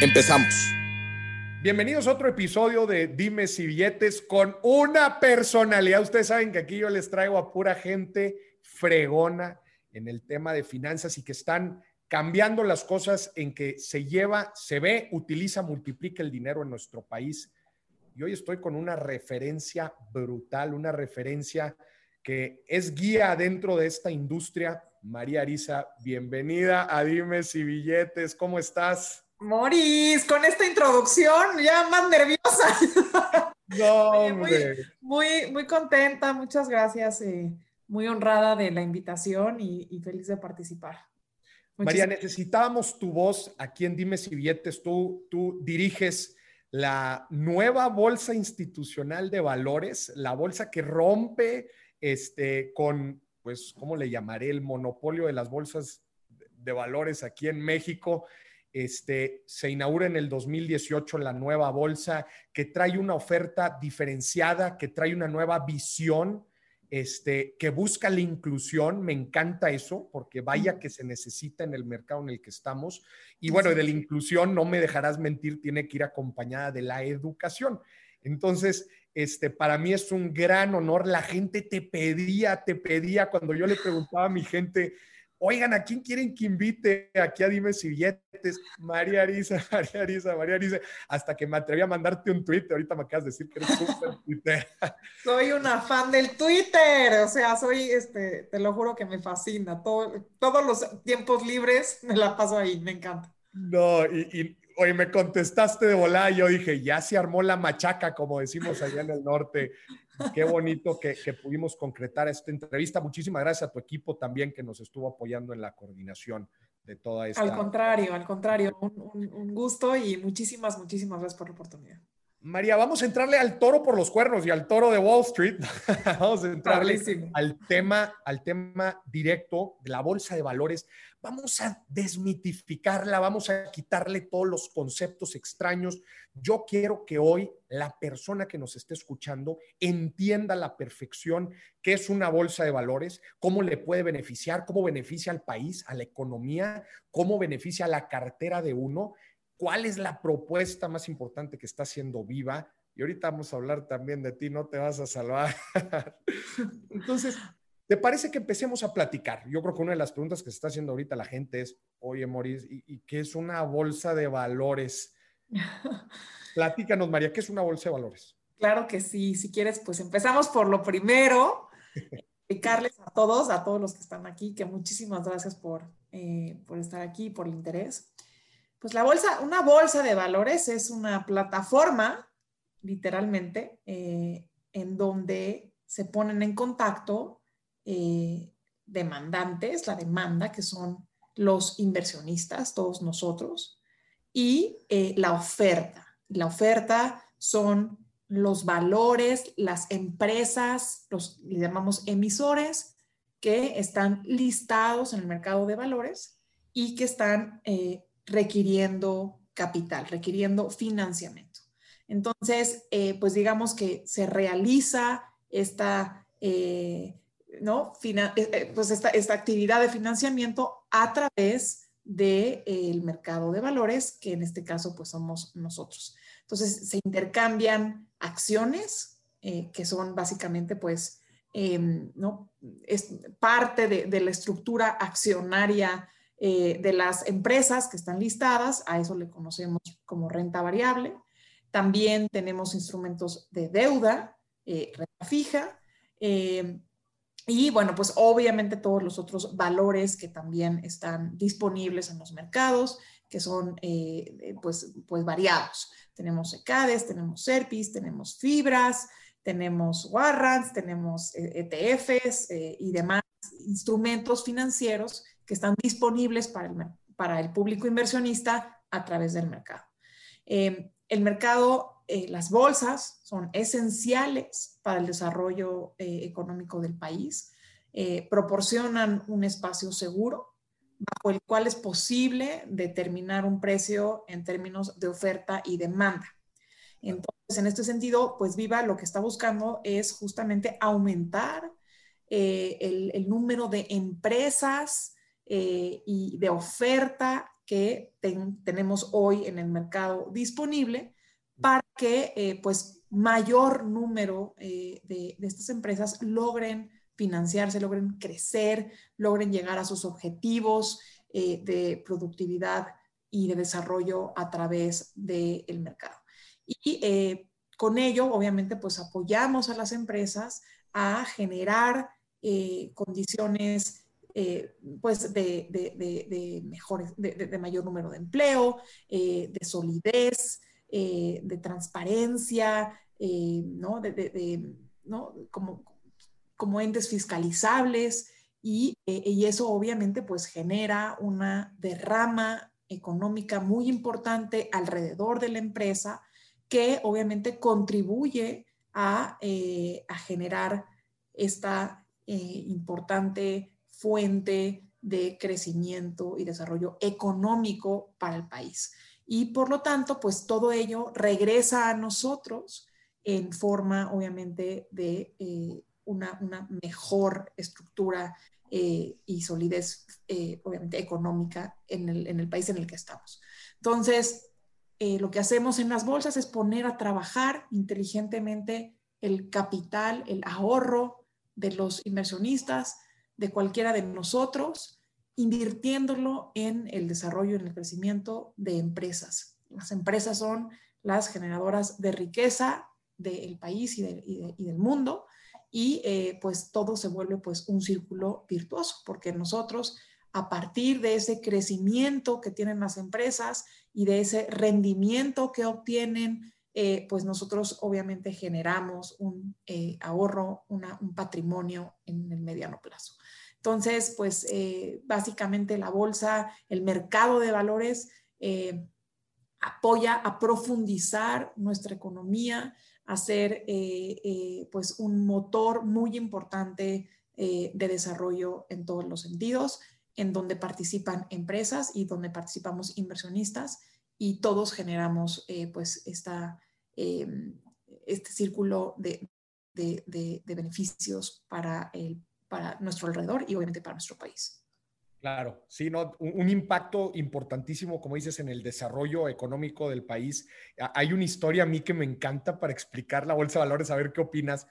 Empezamos. Bienvenidos a otro episodio de Dime si billetes con una personalidad. Ustedes saben que aquí yo les traigo a pura gente fregona en el tema de finanzas y que están cambiando las cosas en que se lleva, se ve, utiliza, multiplica el dinero en nuestro país. Y hoy estoy con una referencia brutal, una referencia que es guía dentro de esta industria. María Arisa, bienvenida a Dime si billetes. ¿Cómo estás? Moris, con esta introducción ya más nerviosa. No, muy, muy, contenta, muchas gracias, eh, muy honrada de la invitación y, feliz de participar. María, necesitábamos tu voz aquí en Dime si Billetes. Tú, tú diriges la nueva bolsa institucional de valores, la bolsa que rompe este, con, pues, ¿cómo le llamaré? El monopolio de las bolsas de valores aquí en México. Este, se inaugura en el 2018 la nueva bolsa que trae una oferta diferenciada, que trae una nueva visión, este, que busca la inclusión. Me encanta eso, porque vaya que se necesita en el mercado en el que estamos. Y bueno, de la inclusión, no me dejarás mentir, tiene que ir acompañada de la educación. Entonces, este, para mí es un gran honor. La gente te pedía, te pedía, cuando yo le preguntaba a mi gente, Oigan, ¿a quién quieren que invite aquí a Dime si billetes? María Arisa, María Arisa, María Arisa, hasta que me atreví a mandarte un tweet. Ahorita me acabas de decir que eres súper Twitter. Soy una fan del Twitter, o sea, soy, este, te lo juro que me fascina. Todo, todos los tiempos libres me la paso ahí, me encanta. No, y, y Oye, me contestaste de volada y yo dije, ya se armó la machaca, como decimos allá en el norte. Qué bonito que, pudimos concretar esta entrevista. Muchísimas gracias a tu equipo también que nos estuvo apoyando en la coordinación de toda esta. Al contrario, al contrario, un gusto y muchísimas, muchísimas gracias por la oportunidad. María, vamos a entrarle al toro por los cuernos y al toro de Wall Street. vamos a entrarle al tema, al tema directo de la bolsa de valores. Vamos a desmitificarla, vamos a quitarle todos los conceptos extraños. Yo quiero que hoy la persona que nos esté escuchando entienda a la perfección qué es una bolsa de valores, cómo le puede beneficiar, cómo beneficia al país, a la economía, cómo beneficia a la cartera de uno cuál es la propuesta más importante que está haciendo Viva. Y ahorita vamos a hablar también de ti, no te vas a salvar. Entonces, ¿te parece que empecemos a platicar? Yo creo que una de las preguntas que se está haciendo ahorita la gente es, oye, Maurice, ¿y, qué es una bolsa de valores? Platícanos, María, ¿qué es una bolsa de valores? Claro que sí, si quieres, pues empezamos por lo primero. Explicarles a todos, a todos los que están aquí, que muchísimas gracias por, eh, por estar aquí, por el interés. Pues la bolsa, una bolsa de valores es una plataforma, literalmente, eh, en donde se ponen en contacto eh, demandantes, la demanda, que son los inversionistas, todos nosotros, y eh, la oferta. La oferta son los valores, las empresas, los le llamamos emisores, que están listados en el mercado de valores y que están requiriendo capital, requiriendo financiamiento. Entonces, eh, pues digamos que se realiza esta, eh, ¿no? Eh, pues esta, actividad de financiamiento a través del mercado de valores, que en este caso pues somos nosotros. Entonces, se intercambian acciones, que son básicamente pues, em, ¿no? Es parte de la estructura accionaria eh, de las empresas que están listadas, a eso le conocemos como renta variable. También tenemos instrumentos de deuda, eh, renta fija. Eh, y bueno, pues obviamente todos los otros valores que también están disponibles en los mercados, que son pues, pues variados. Tenemos ECADES, tenemos SERPIS, tenemos fibras, tenemos warrants, tenemos ETFs e y demás instrumentos financieros que están disponibles para el, para el público inversionista a través del mercado. Em, el mercado, eh, las bolsas son esenciales para el desarrollo eh, económico del país, eh, proporcionan un espacio seguro bajo el cual es posible determinar un precio en términos de oferta y demanda. Entonces, en este sentido, pues Viva lo que está buscando es justamente aumentar el, número de empresas y de oferta que tenemos hoy en el mercado disponible para que eh, pues mayor número eh, de, estas empresas logren financiarse, logren crecer, logren llegar a sus objetivos eh, de productividad y de desarrollo a través del mercado. Y con ello, obviamente, pues apoyamos a las empresas a generar condiciones eh, pues de, de, mejores, de, mayor número de empleo, eh, de solidez, eh, de transparencia, ¿no? ¿no? Como, como entes fiscalizables y, y, eso obviamente pues genera una derrama económica muy importante alrededor de la empresa que obviamente contribuye a, a generar esta importante fuente de crecimiento y desarrollo económico para el país. Y por lo tanto, pues todo ello regresa a nosotros en forma, obviamente, de eh, una, mejor estructura eh, y solidez, eh, obviamente, económica en el, en el, país en el que estamos. Entonces, lo que hacemos en las bolsas es poner a trabajar inteligentemente el capital, el ahorro de los inversionistas, de cualquiera de nosotros, invirtiéndolo en el desarrollo, en el crecimiento de empresas. Las empresas son las generadoras de riqueza del país y, del mundo y eh, pues todo se vuelve pues un círculo virtuoso porque nosotros a partir de ese crecimiento que tienen las empresas y de ese rendimiento que obtienen, eh, pues nosotros obviamente generamos un eh, ahorro, un patrimonio en el mediano plazo. Entonces, pues eh, básicamente la bolsa, el mercado de valores apoya a profundizar nuestra economía, a ser pues un motor muy importante de desarrollo en todos los sentidos, en donde participan empresas y donde participamos inversionistas y todos generamos pues esta, este círculo de, de beneficios para el para nuestro alrededor y obviamente para nuestro país. Claro, sí, ¿no? Un, impacto importantísimo, como dices, en el desarrollo económico del país. Hay una historia a mí que me encanta para explicar la bolsa de valores, a ver qué opinas.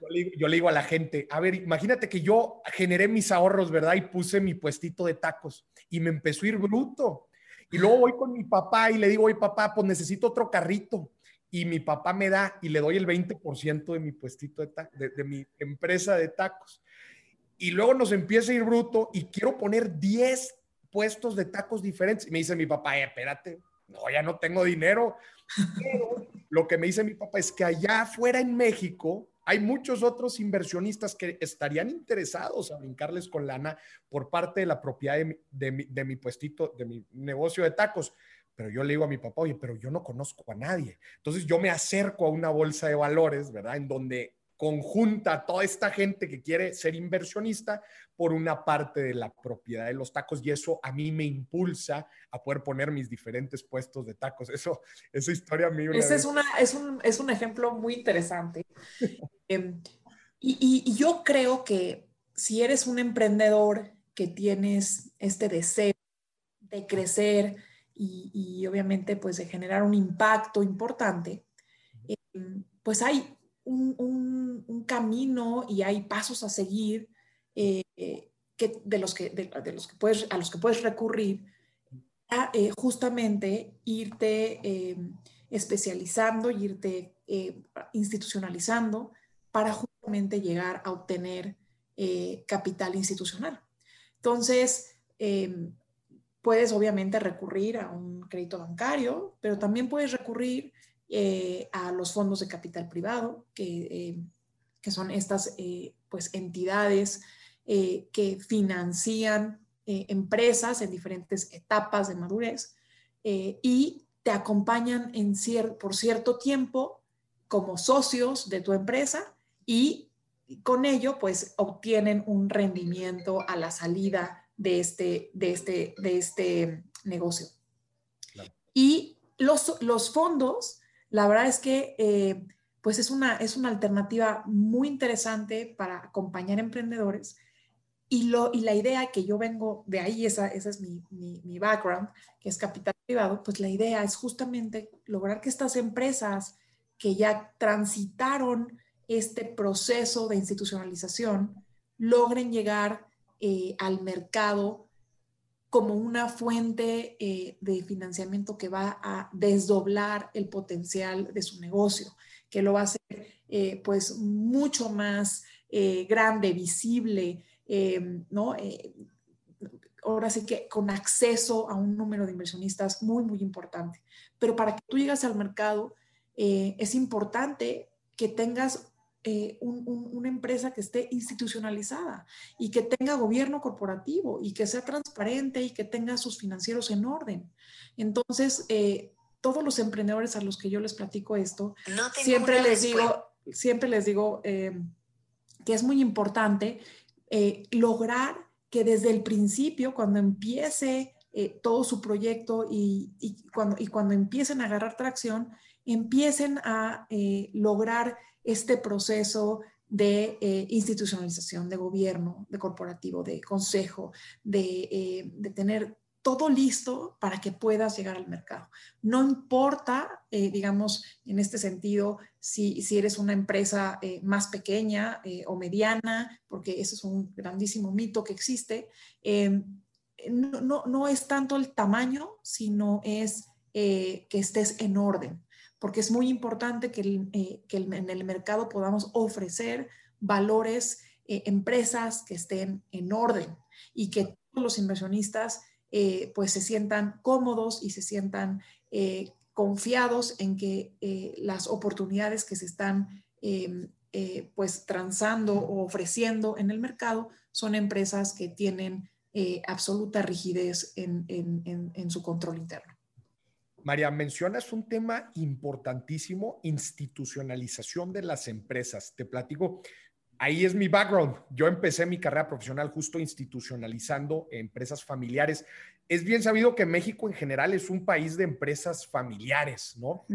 Yo, le, yo, le, digo a la gente, a ver, imagínate que yo generé mis ahorros, ¿verdad? Y puse mi puestito de tacos y me empezó a ir bruto. Y luego voy con mi papá y le digo, oye, papá, pues necesito otro carrito. Y mi papá me da y le doy el 20% de mi puestito de, de, de mi empresa de tacos y luego nos empieza a ir bruto y quiero poner 10 puestos de tacos diferentes. Y me dice mi papá, eh, espérate, no, ya no tengo dinero. Pero lo que me dice mi papá es que allá afuera en México hay muchos otros inversionistas que estarían interesados a brincarles con lana por parte de la propiedad de mi, de mi, de mi puestito, de mi negocio de tacos. Pero yo le digo a mi papá, oye, pero yo no conozco a nadie. Entonces yo me acerco a una bolsa de valores, ¿verdad? En donde conjunta toda esta gente que quiere ser inversionista por una parte de la propiedad de los tacos y eso a mí me impulsa a poder poner mis diferentes puestos de tacos. Eso, esa historia a mí... Ese es, una, es, un, es un ejemplo muy interesante. Em, y, y, yo creo que si eres un emprendedor que tienes este deseo de crecer y, y obviamente pues de generar un impacto importante, em, pues hay un, camino y hay pasos a seguir eh, que, de los que, de, los que puedes, a los que puedes recurrir a eh, justamente irte eh, especializando, irte institucionalizando para justamente llegar a obtener capital institucional. Entonces, puedes obviamente recurrir a un crédito bancario, pero también puedes recurrir eh, a los fondos de capital privado, que, eh, que son estas eh, pues, entidades que financian empresas en diferentes etapas de madurez y te acompañan por cierto tiempo como socios de tu empresa y con ello pues obtienen un rendimiento a la salida de este, de este, de este negocio. Y los, los, fondos, la verdad es que eh, pues es una, es una alternativa muy interesante para acompañar emprendedores. Y, lo, y la idea que yo vengo de ahí, esa, esa es mi, mi, mi background, que es capital privado, pues la idea es justamente lograr que estas empresas que ya transitaron este proceso de institucionalización logren llegar eh, al mercado como una fuente eh, de financiamiento que va a desdoblar el potencial de su negocio, que lo va a hacer eh, pues mucho más grande, visible, ¿no? ahora sí que con acceso a un número de inversionistas muy, muy importante. Pero para que tú llegues al mercado, es importante que tengas eh, una empresa que esté institucionalizada y que tenga gobierno corporativo y que sea transparente y que tenga sus financieros en orden. Entonces, eh, todos los emprendedores a los que yo les platico esto, siempre, les digo, siempre les digo eh, que es muy importante lograr que desde el principio, cuando empiece todo su proyecto y, cuando, y cuando empiecen a agarrar tracción, empiecen a lograr este proceso de eh, institucionalización, de gobierno, de corporativo, de consejo, de, eh, tener todo listo para que puedas llegar al mercado. No importa, eh, digamos, en este sentido, si, si eres una empresa más pequeña o mediana, porque ese es un grandísimo mito que existe, no, no, no, es tanto el tamaño, sino es que estés en orden porque es muy importante que, eh, en el mercado podamos ofrecer valores, eh, empresas que estén en orden y que todos los inversionistas eh, pues se sientan cómodos y se sientan confiados en que las oportunidades que se están em, pues transando o ofreciendo en el mercado son empresas que tienen absoluta rigidez en su control interno. María, mencionas un tema importantísimo, institucionalización de las empresas. Te platico, ahí es mi background. Yo empecé mi carrera profesional justo institucionalizando empresas familiares. Es bien sabido que México en general es un país de empresas familiares, ¿no?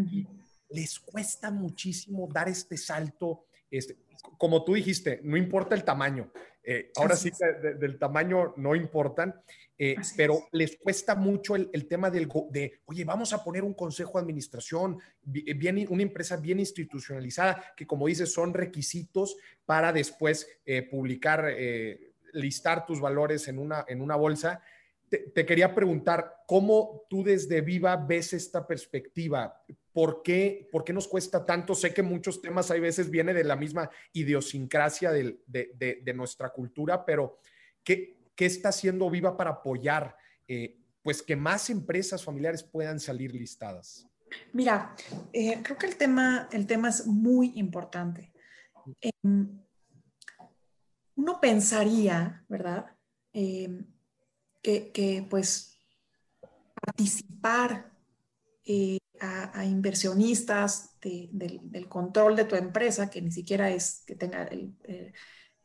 les cuesta muchísimo dar este salto. Este, como tú dijiste, no importa el tamaño. Eh, ahora sí que del tamaño no importan. Eh, pero les cuesta mucho el, tema del, de, oye, vamos a poner un consejo de administración, eh, bien, una empresa bien institucionalizada, que como dices, son requisitos para después eh, publicar, listar tus valores en una, en una bolsa. Te, quería preguntar, ¿cómo tú desde Viva ves esta perspectiva? ¿Por qué, ¿Por qué nos cuesta tanto? Sé que muchos temas hay veces viene de la misma idiosincrasia de, de, de nuestra cultura, pero ¿qué, ¿Qué está haciendo Viva para apoyar eh, pues que más empresas familiares puedan salir listadas? Mira, eh, creo que el tema, el tema es muy importante. Em, uno pensaría, ¿verdad? Em, que, pues participar eh, a, inversionistas del, control de tu empresa, que ni siquiera es que tenga el,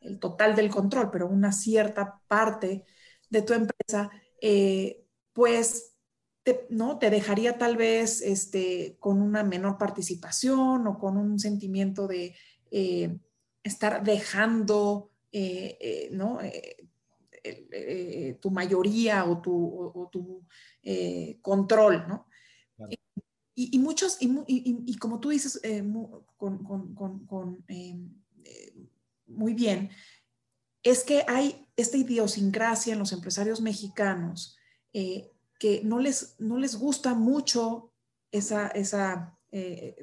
el total del control, pero una cierta parte de tu empresa, eh, pues te, ¿no? te dejaría tal vez este, con una menor participación o con un sentimiento de eh, estar dejando eh, ¿no? Tu mayoría o tu, tu control. ¿no? Y, muchos, y, como tú dices, con, con, con muy bien, es que hay esta idiosincrasia en los empresarios mexicanos eh, que no les, no les gusta mucho esa, esa, eh,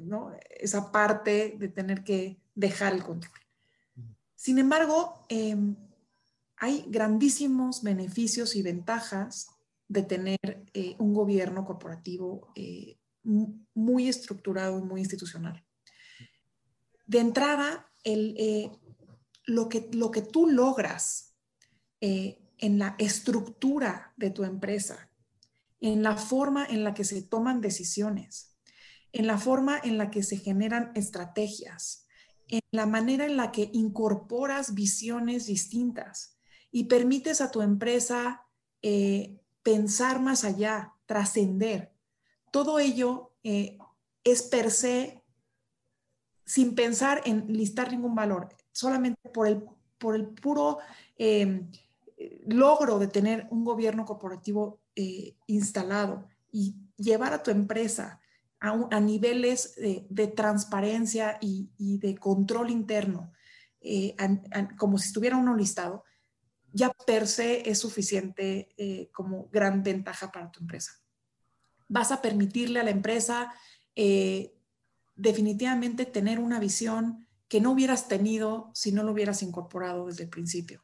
esa parte de tener que dejar el control. Sin embargo, em, hay grandísimos beneficios y ventajas de tener eh, un gobierno corporativo muy estructurado y muy institucional. De entrada, el, lo que, tú logras eh, en la estructura de tu empresa en la forma en la que se toman decisiones, en la forma en la que se generan estrategias, en la manera en la que incorporas visiones distintas y permites a tu empresa eh, pensar más allá, trascender. Todo ello eh, es per se sin pensar en listar ningún valor, solamente por el, por el puro em, logro de tener un gobierno corporativo eh, instalado y llevar a tu empresa a, niveles de, transparencia y, de control interno, eh, como si estuviera uno listado, ya per se es suficiente eh, como gran ventaja para tu empresa. Vas a permitirle a la empresa definitivamente tener una visión que no hubieras tenido si no lo hubieras incorporado desde el principio.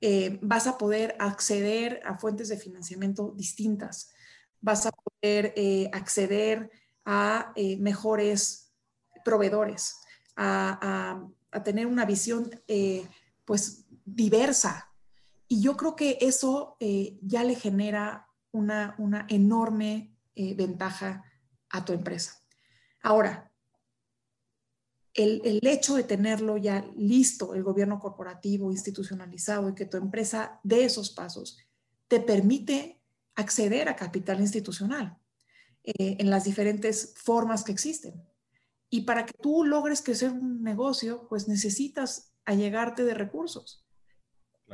Eh, vas a poder acceder a fuentes de financiamiento distintas, vas a poder eh, acceder a eh, mejores proveedores, a, tener una visión pues diversa. Y yo creo que eso ya le genera una, una enorme ventaja a tu empresa. Ahora, el, hecho de tenerlo ya listo, el gobierno corporativo, institucionalizado y que tu empresa dé esos pasos, te permite acceder a capital institucional eh, en las diferentes formas que existen. Y para que tú logres crecer un negocio, pues necesitas allegarte de recursos,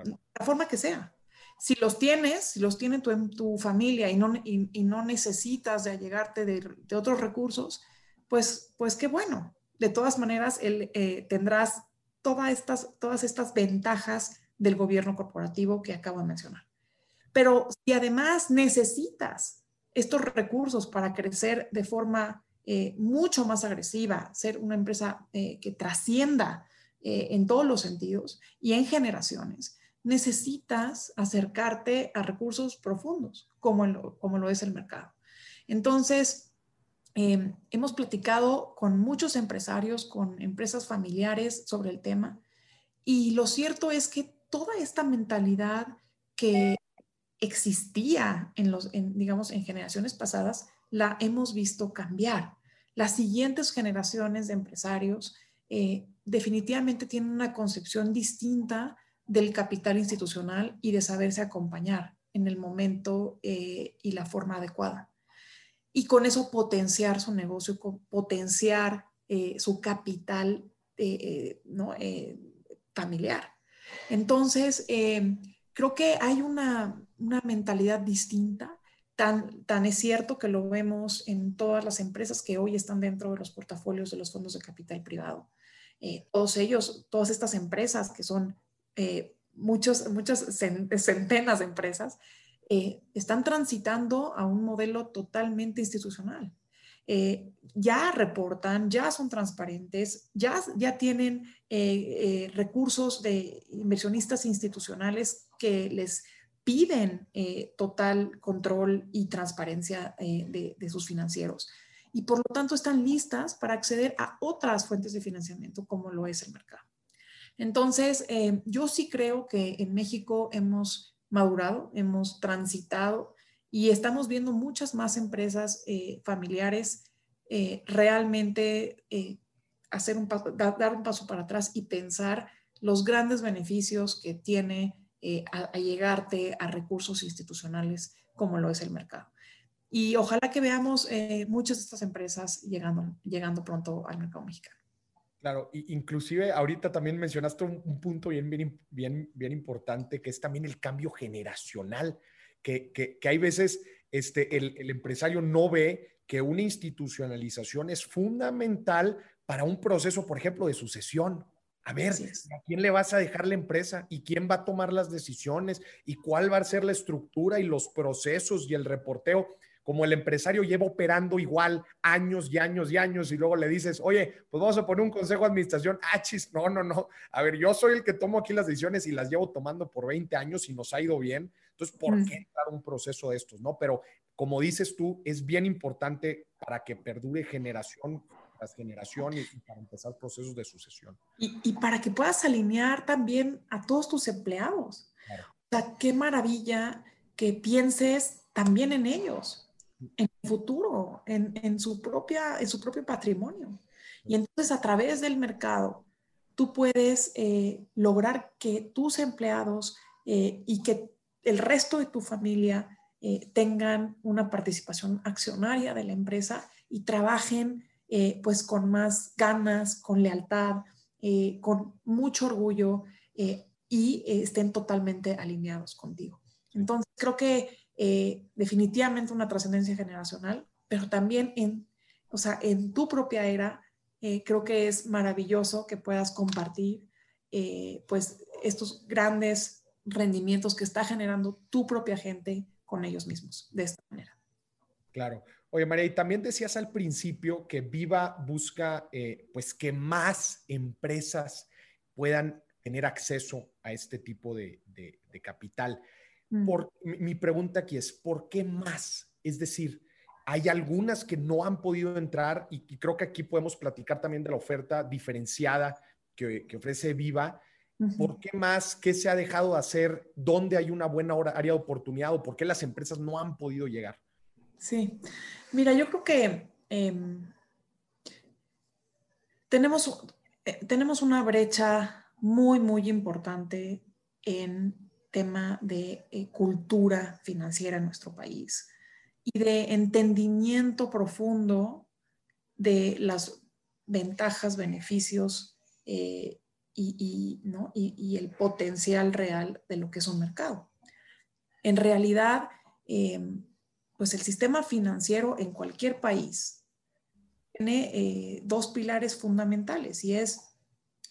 la forma que sea. Si los tienes, si los tiene tu, tu familia y no, y, no necesitas de allegarte de, de otros recursos, pues, pues qué bueno, de todas maneras, él, eh, tendrás todas estas, todas estas ventajas del gobierno corporativo que acabo de mencionar. Pero si además necesitas estos recursos para crecer de forma eh, mucho más agresiva, ser una empresa eh, que trascienda en todos los sentidos y en generaciones, necesitas acercarte a recursos profundos, como, como lo es el mercado. Entonces, Em, hemos platicado con muchos empresarios, con empresas familiares sobre el tema y lo cierto es que toda esta mentalidad que existía en los, digamos, en generaciones pasadas, la hemos visto cambiar. Las siguientes generaciones de empresarios eh, definitivamente tienen una concepción distinta del capital institucional y de saberse acompañar en el momento eh, y la forma adecuada y con eso potenciar su negocio, potenciar eh, su capital eh, familiar. Entonces, creo que hay una, mentalidad distinta. Tan, tan es cierto que lo vemos en todas las empresas que hoy están dentro de los portafolios de los fondos de capital privado. todos ellos, todas estas empresas que son muchos, muchas centenas de empresas, eh, están transitando a un modelo totalmente institucional. Eh, ya reportan, ya son transparentes, ya, ya tienen eh, recursos de inversionistas institucionales que les piden total control y transparencia de, de, sus financieros. Y por lo tanto están listas para acceder a otras fuentes de financiamiento como lo es el mercado. Entonces, yo sí creo que en México hemos madurado, hemos transitado y estamos viendo muchas más empresas eh, familiares eh, realmente eh, hacer un dar un paso para atrás y pensar los grandes beneficios que tiene a, llegarte a recursos institucionales como lo es el mercado. Y ojalá que veamos muchas de estas empresas llegando, llegando pronto al mercado mexicano. Claro, inclusive ahorita también mencionaste un, punto bien, bien, bien, bien importante, que es también el cambio generacional, que, que, hay veces este, el, el, empresario no ve que una institucionalización es fundamental para un proceso, por ejemplo, de sucesión. A ver, ¿a quién le vas a dejar la empresa? ¿Y quién va a tomar las decisiones? ¿Y cuál va a ser la estructura y los procesos y el reporteo? Como el empresario lleva operando igual años y años y años y luego le dices, oye, pues vamos a poner un consejo de administración, ah, chis, no, no, no, a ver, yo soy el que tomo aquí las decisiones y las llevo tomando por 20 años y nos ha ido bien, entonces, ¿por qué entrar un proceso de estos, no? Pero como dices tú, es bien importante para que perdure generación tras generación y, para empezar procesos de sucesión. Y, para que puedas alinear también a todos tus empleados. O sea, qué maravilla que pienses también en ellos, en el futuro, en, su, propia, en su propio patrimonio. Y entonces a través del mercado, tú puedes eh, lograr que tus empleados eh, y que el resto de tu familia eh, tengan una participación accionaria de la empresa y trabajen pues con más ganas, con lealtad, con mucho orgullo y estén totalmente alineados contigo. Entonces, creo que definitivamente una trascendencia generacional, pero también en, o sea, en tu propia era, eh, creo que es maravilloso que puedas compartir eh, pues estos grandes rendimientos que está generando tu propia gente con ellos mismos de esta manera. Claro. Oye, María, y también decías al principio que Viva busca eh, pues que más empresas puedan tener acceso a este tipo de, capital. Mm. Por, mi pregunta aquí es, ¿por qué más? Es decir, hay algunas que no han podido entrar y, creo que aquí podemos platicar también de la oferta diferenciada que, ofrece Viva. ¿Por qué más? ¿Qué se ha dejado de hacer? ¿Dónde hay una buena área de oportunidad o por qué las empresas no han podido llegar? Sí, mira, yo creo que em, tenemos, eh, tenemos una brecha muy, muy importante en tema de eh, cultura financiera en nuestro país y de entendimiento profundo de las ventajas, beneficios eh, y, el potencial real de lo que es un mercado. En realidad, em, pues el sistema financiero en cualquier país tiene eh, dos pilares fundamentales y es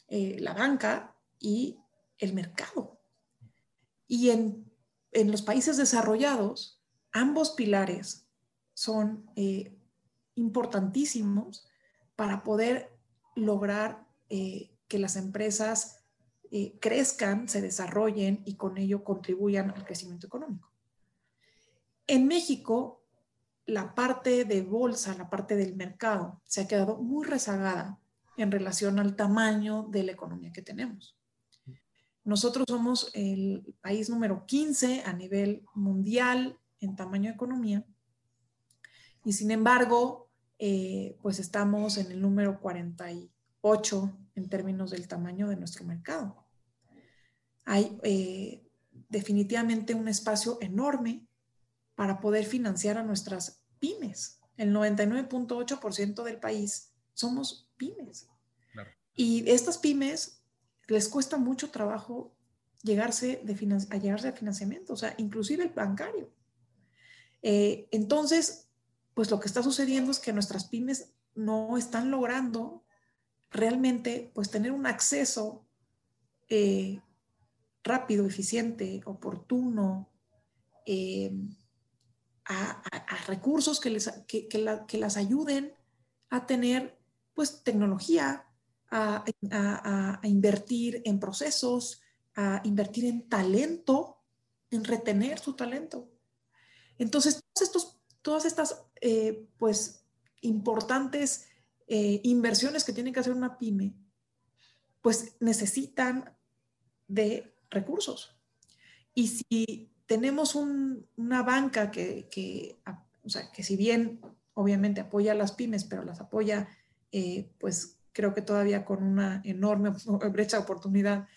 eh, la banca y el mercado. Y en, en los países desarrollados, ambos pilares son eh, importantísimos para poder lograr eh, que las empresas eh, crezcan, se desarrollen y con ello contribuyan al crecimiento económico. En México, la parte de bolsa, la parte del mercado, se ha quedado muy rezagada en relación al tamaño de la economía que tenemos. Nosotros somos el país número 15 a nivel mundial en tamaño de economía. Y sin embargo, eh, pues estamos en el número 48 en términos del tamaño de nuestro mercado. Hay eh, definitivamente un espacio enorme para poder financiar a nuestras pymes. El 99.8% del país somos pymes. Y estas pymes les cuesta mucho trabajo llegarse de a llegarse a financiamiento, o sea, inclusive el bancario. Eh, entonces, pues lo que está sucediendo es que nuestras pymes no están logrando realmente pues tener un acceso eh, rápido, eficiente, oportuno eh, a, recursos que, les, que, las ayuden a tener pues tecnología, a, invertir en procesos, a invertir en talento, en retener su talento. Entonces, estos, todas estas, eh, pues, importantes eh, inversiones que tiene que hacer una pyme, pues necesitan de recursos. Y si tenemos una banca que, que, o sea, que si bien obviamente apoya a las pymes, pero las apoya, eh, pues creo que todavía con una enorme brecha de oportunidad,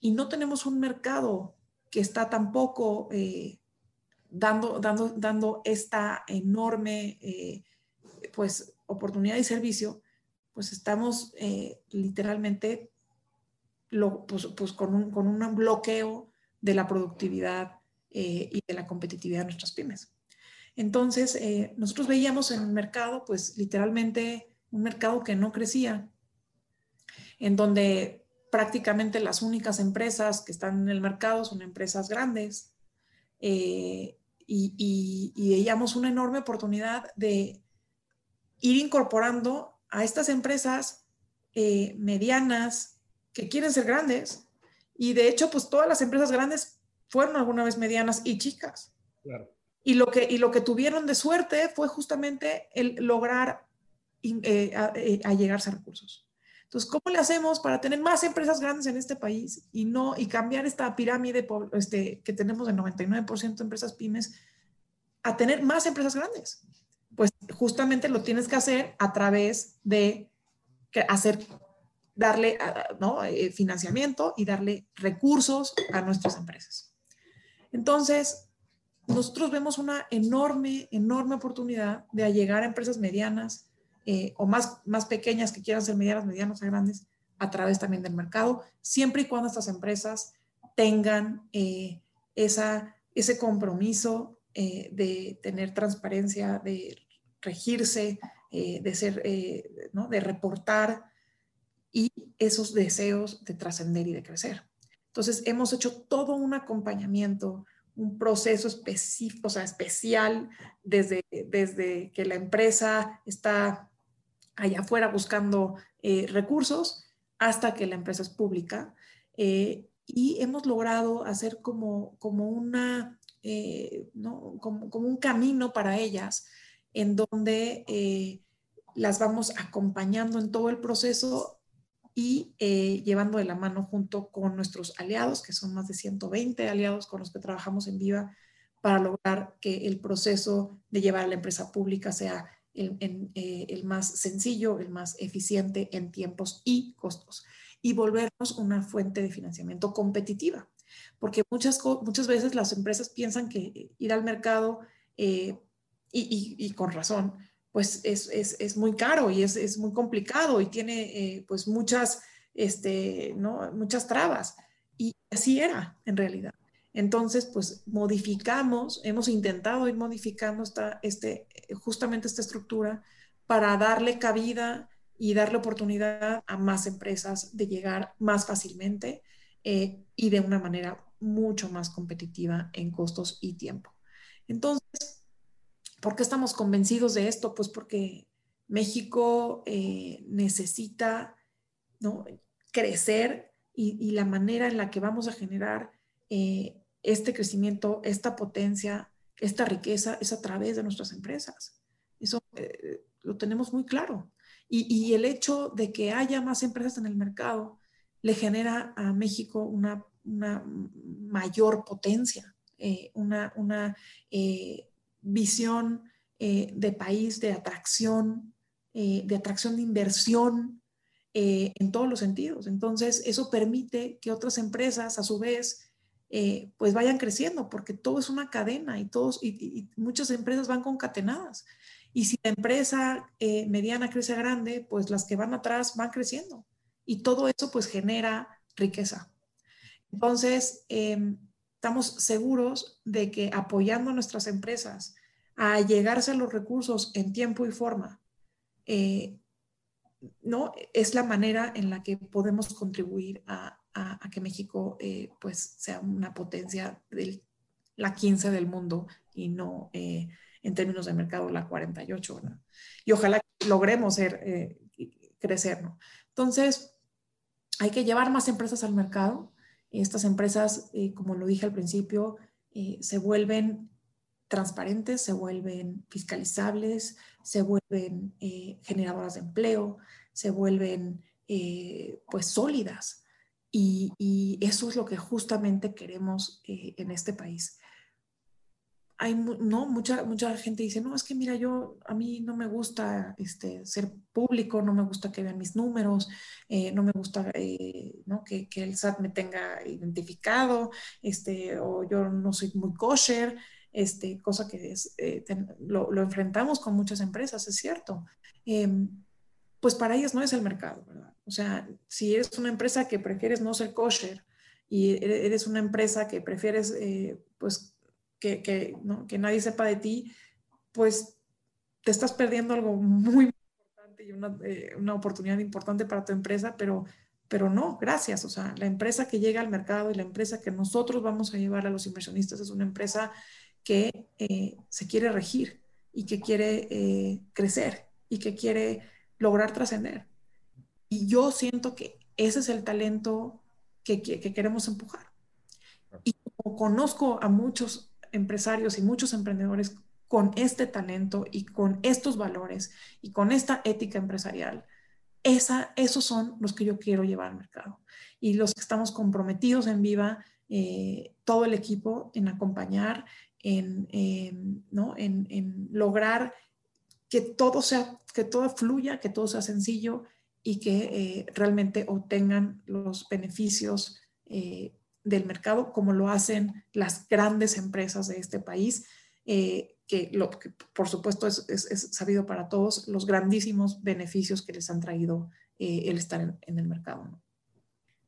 y no tenemos un mercado que está tampoco dando, dando, dando esta enorme eh, pues, oportunidad y servicio, pues estamos eh, literalmente lo, pues, pues con, un, con, un, bloqueo de la productividad eh, y de la competitividad de nuestras pymes. Entonces, nosotros veíamos en el mercado, pues literalmente un mercado que no crecía, en donde prácticamente las únicas empresas que están en el mercado son empresas grandes, eh, y, veíamos una enorme oportunidad de ir incorporando a estas empresas eh, medianas que quieren ser grandes. Y de hecho, pues todas las empresas grandes fueron alguna vez medianas y chicas. Y, lo que, y lo que tuvieron de suerte fue justamente el lograr eh, a, llegarse a recursos. Entonces, ¿cómo le hacemos para tener más empresas grandes en este país y no y cambiar esta pirámide este, que tenemos de 99% de empresas pymes a tener más empresas grandes. Pues justamente lo tienes que hacer a través de hacer, darle ¿no? Eh, financiamiento y darle recursos a nuestras empresas. Entonces, nosotros vemos una enorme, enorme oportunidad de llegar a empresas medianas eh, o más, más pequeñas que quieran ser medianas, medianas a grandes, a través también del mercado, siempre y cuando estas empresas tengan eh, esa, ese compromiso eh, de tener transparencia, de regirse, de ser, ¿no? de reportar y esos deseos de trascender y de crecer. Entonces, hemos hecho todo un acompañamiento, un proceso específico, o sea, especial desde, desde que la empresa está allá afuera buscando eh, recursos hasta que la empresa es pública. Eh, y hemos logrado hacer como, como, una, eh, como, como, un camino para ellas en donde las vamos acompañando en todo el proceso y llevando de la mano junto con nuestros aliados, que son más de 120 aliados con los que trabajamos en Viva, para lograr que el proceso de llevar a la empresa pública sea el, eh, el más sencillo, el más eficiente en tiempos y costos, y volvernos una fuente de financiamiento competitiva. Porque muchas, muchas veces las empresas piensan que ir al mercado, eh, y, y, y con razón, pues es, es, es muy caro y es, es, muy complicado y tiene eh, pues muchas, este, ¿no? muchas trabas. Y así era en realidad. Entonces, pues modificamos, hemos intentado ir modificando esta, este, justamente esta estructura para darle cabida y darle oportunidad a más empresas de llegar más fácilmente eh, y de una manera mucho más competitiva en costos y tiempo. Entonces, ¿Por qué estamos convencidos de esto? Pues porque México eh, necesita ¿no? crecer y, la manera en la que vamos a generar eh, este crecimiento, esta potencia, esta riqueza es a través de nuestras empresas. Eso eh, lo tenemos muy claro. Y, el hecho de que haya más empresas en el mercado le genera a México una, mayor potencia, una, una visión eh, de país, de atracción, eh, de atracción de inversión eh, en todos los sentidos. Entonces, eso permite que otras empresas, a su vez, pues vayan creciendo, porque todo es una cadena y, todos, y, muchas empresas van concatenadas. Y si la empresa mediana crece grande, pues las que van atrás van creciendo. Y todo eso pues genera riqueza. Entonces, em, estamos seguros de que apoyando a nuestras empresas a llegarse a los recursos en tiempo y forma, eh, ¿no? Es la manera en la que podemos contribuir a, que México eh, pues sea una potencia de la 15 del mundo y no eh, en términos de mercado la 48, Y ojalá logremos ser, crecer, ¿no? Entonces, hay que llevar más empresas al mercado. Estas empresas, como lo dije al principio, se vuelven transparentes, se vuelven fiscalizables, se vuelven eh, generadoras de empleo, se vuelven eh, pues sólidas. Y, eso es lo que justamente queremos eh, en este país. Hay no, mucha, mucha gente dice, no, es que mira, yo, a mí no me gusta este, ser público, no me gusta que vean mis números, no me gusta ¿no? Que, el SAT me tenga identificado, este, o yo no soy muy kosher, este, cosa que es, eh, lo, enfrentamos con muchas empresas, es cierto. Em, pues para ellas no es el mercado, ¿verdad? O sea, si eres una empresa que prefieres no ser kosher y eres una empresa que prefieres, eh, pues, que, que, nadie sepa de ti, pues te estás perdiendo algo muy importante y una, eh, una oportunidad importante para tu empresa, pero pero no, gracias. O sea, la empresa que llega al mercado y la empresa que nosotros vamos a llevar a los inversionistas es una empresa que eh, se quiere regir y que quiere eh, crecer y que quiere lograr trascender. Y yo siento que ese es el talento que, queremos empujar. Y conozco a muchos empresarios y muchos emprendedores con este talento y con estos valores y con esta ética empresarial, esa, esos son los que yo quiero llevar al mercado. Y los que estamos comprometidos en Viva, eh, todo el equipo, en acompañar en, ¿no? en, lograr que todo, sea, que todo fluya, que todo sea sencillo y que eh, realmente obtengan los beneficios eh, del mercado como lo hacen las grandes empresas de este país, eh, que, lo, que por supuesto es, sabido para todos los grandísimos beneficios que les han traído el estar en, el mercado.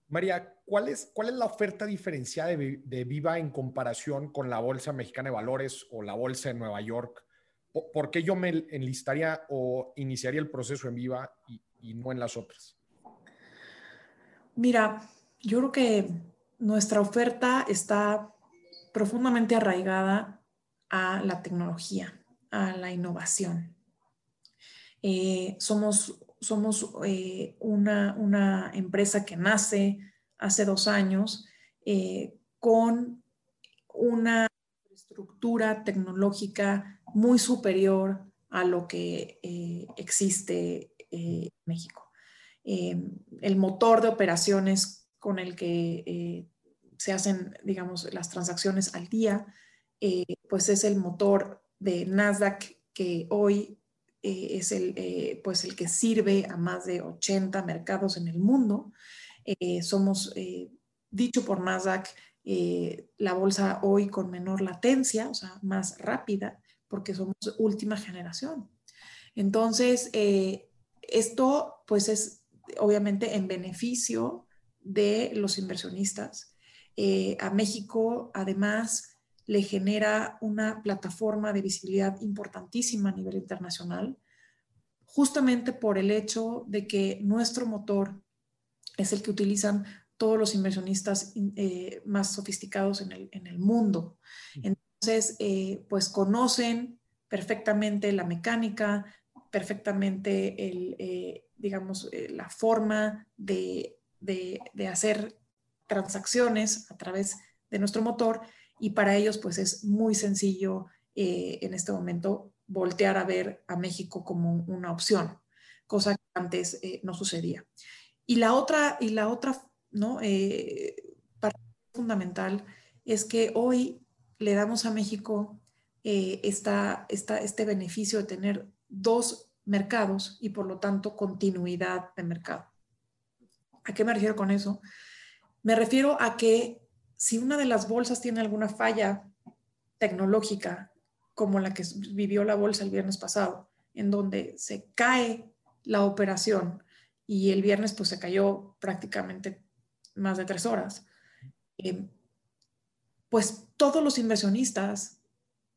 María, ¿cuál es, ¿cuál es la oferta diferenciada de, Viva en comparación con la Bolsa Mexicana de Valores o la Bolsa de Nueva York? ¿Por, qué yo me enlistaría o iniciaría el proceso en Viva y, no en las otras? Mira, yo creo que nuestra oferta está profundamente arraigada a la tecnología, a la innovación. Eh, somos somos eh, una, una, empresa que nace hace dos años eh, con una estructura tecnológica muy superior a lo que existe en México. el motor de operaciones con el que se hacen, digamos, las transacciones al día, pues es el motor de Nasdaq que hoy eh, es el, eh, pues el que sirve a más de 80 mercados en el mundo. Eh, somos, dicho por Nasdaq, la bolsa hoy con menor latencia, o sea, más rápida, porque somos última generación. Entonces, esto pues es obviamente en beneficio de los inversionistas. a México, además, le genera una plataforma de visibilidad importantísima a nivel internacional, justamente por el hecho de que nuestro motor es el que utilizan todos los inversionistas eh, más sofisticados en el, mundo. Entonces, eh, pues conocen perfectamente la mecánica, perfectamente el, eh, digamos, la forma de, de hacer transacciones a través de nuestro motor y para ellos pues es muy sencillo eh, en este momento voltear a ver a México como una opción, cosa que antes eh, no sucedía. Y la otra, y la otra ¿no? Eh, parte fundamental es que hoy le damos a México esta, este beneficio de tener dos mercados y por lo tanto continuidad de mercado. ¿A qué me refiero con eso? Me refiero a que si una de las bolsas tiene alguna falla tecnológica, como la que vivió la bolsa el viernes pasado, en donde se cae la operación y el viernes pues se cayó prácticamente más de tres horas, eh, pues todos los inversionistas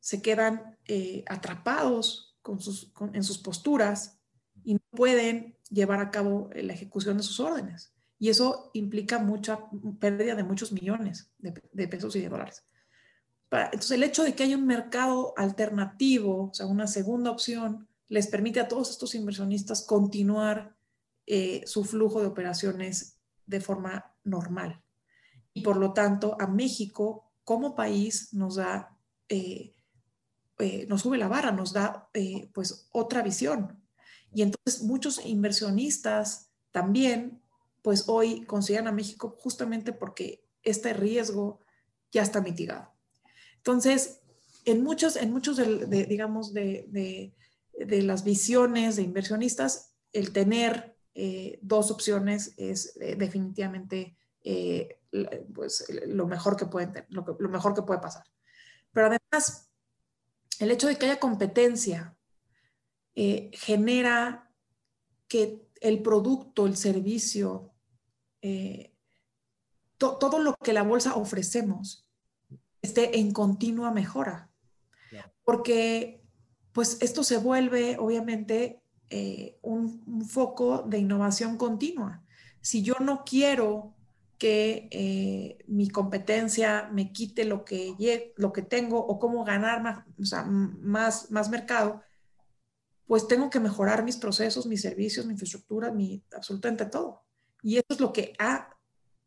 se quedan eh, atrapados en sus posturas y no pueden llevar a cabo la ejecución de sus órdenes y eso implica mucha pérdida de muchos millones de, pesos y de dólares. entonces, el hecho de que haya un mercado alternativo, o sea, una segunda opción, les permite a todos estos inversionistas continuar eh, su flujo de operaciones de forma normal. Y por lo tanto, a México como país nos da, eh, eh, nos sube la barra, nos da pues otra visión. Y entonces muchos inversionistas también pues hoy consideran a México justamente porque este riesgo ya está mitigado. Entonces, en muchos, en muchos de, digamos, de, las visiones de inversionistas, el tener eh, dos opciones es eh, definitivamente eh, pues, lo, mejor que puede, lo, lo mejor que puede pasar. Pero además, el hecho de que haya competencia genera que el producto, el servicio, eh, todo lo que la bolsa ofrecemos esté en continua mejora. Porque pues esto se vuelve obviamente eh, un, foco de innovación continua. Si yo no quiero que eh, mi competencia me quite lo que, lo que tengo o cómo ganar más, más, más mercado, pues tengo que mejorar mis procesos, mis servicios, mi infraestructura, mi, absolutamente todo. Y eso es lo que ha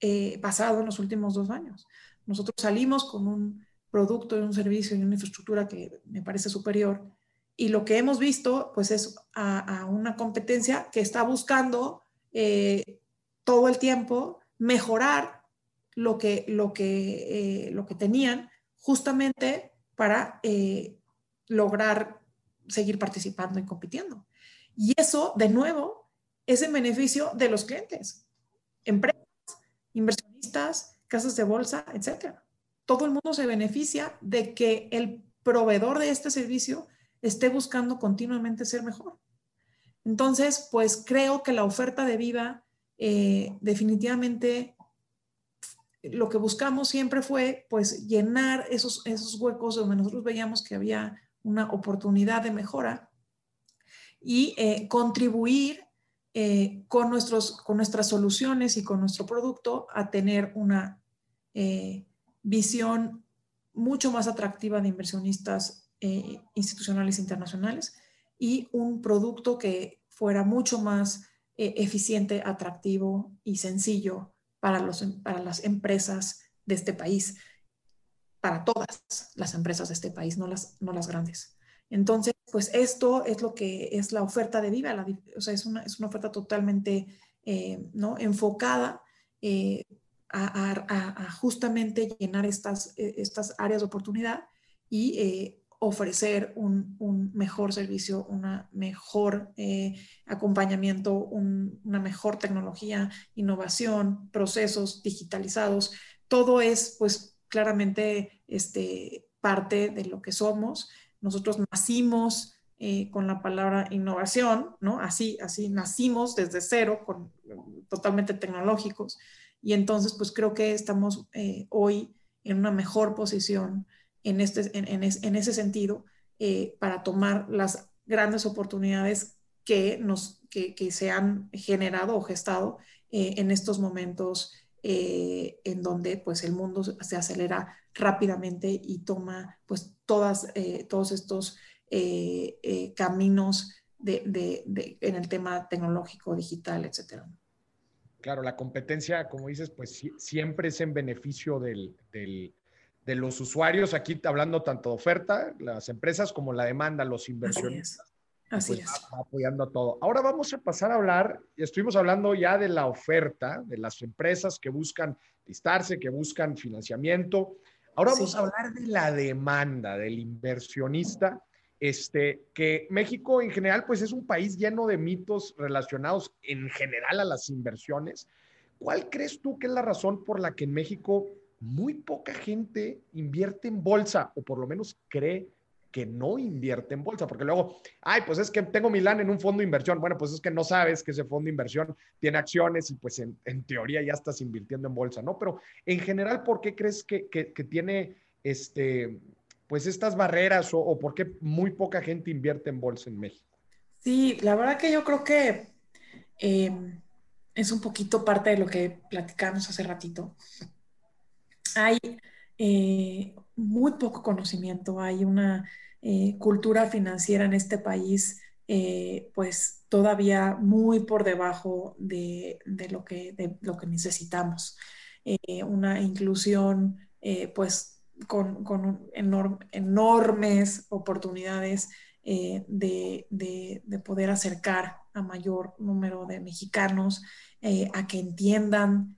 eh, pasado en los últimos dos años. Nosotros salimos con un producto un servicio y una infraestructura que me parece superior y lo que hemos visto pues es a, una competencia que está buscando eh, todo el tiempo mejorar lo que, lo que, eh, lo que tenían justamente para eh, lograr seguir participando y compitiendo. Y eso, de nuevo, es en beneficio de los clientes, empresas, inversionistas, casas de bolsa, etc. Todo el mundo se beneficia de que el proveedor de este servicio esté buscando continuamente ser mejor. Entonces, pues creo que la oferta de Viva eh, definitivamente lo que buscamos siempre fue pues llenar esos, esos huecos donde nosotros veíamos que había una oportunidad de mejora y eh, contribuir eh, con, nuestros, con nuestras soluciones y con nuestro producto a tener una visión mucho más atractiva de inversionistas institucionales internacionales y un producto que fuera mucho más eh, eficiente, atractivo y sencillo para, los, para las empresas de este país, para todas las empresas de este país, no las, no las grandes. Entonces, pues esto es lo que es la oferta de Viva, o sea, es una, es una oferta totalmente eh, ¿no? enfocada eh, a, a, a, justamente llenar estas, estas áreas de oportunidad y ofrecer un, mejor servicio, una mejor eh, acompañamiento, una mejor tecnología, innovación, procesos digitalizados. Todo es, pues, claramente este, parte de lo que somos. Nosotros nacimos eh, con la palabra innovación, ¿no? Así, así nacimos desde cero, con, totalmente tecnológicos. Y entonces, pues creo que estamos eh, hoy en una mejor posición en, este, en, ese sentido eh, para tomar las grandes oportunidades que, nos, que, se han generado o gestado eh, en estos momentos eh, en donde pues el mundo se acelera rápidamente y toma pues todas, todos estos caminos de, en el tema tecnológico, digital, etcétera. Claro, la competencia, como dices, pues siempre es en beneficio del, de los usuarios, aquí hablando tanto de oferta, las empresas como la demanda, los inversionistas. Así es. Pues, apoyando a todo. Ahora vamos a pasar a hablar, estuvimos hablando ya de la oferta, de las empresas que buscan listarse, que buscan financiamiento. Ahora vamos a hablar de la demanda, del inversionista, este, que México en general, pues es un país lleno de mitos relacionados en general a las inversiones. ¿Cuál crees tú que es la razón por la que en México muy poca gente invierte en bolsa, o por lo menos cree que no invierte en bolsa, porque luego, ay, pues es que tengo mi en un fondo de inversión. Bueno, pues es que no sabes que ese fondo de inversión tiene acciones y pues en, teoría ya estás invirtiendo en bolsa, ¿no? Pero en general, ¿por qué crees que, tiene este, pues estas barreras o, por qué muy poca gente invierte en bolsa en México? Sí, la verdad que yo creo que eh, es un poquito parte de lo que platicamos hace ratito hay eh, muy poco conocimiento, hay una eh, cultura financiera en este país eh, pues todavía muy por debajo de, lo, que, necesitamos. una inclusión pues con, enormes oportunidades de, de, poder acercar a mayor número de mexicanos a que entiendan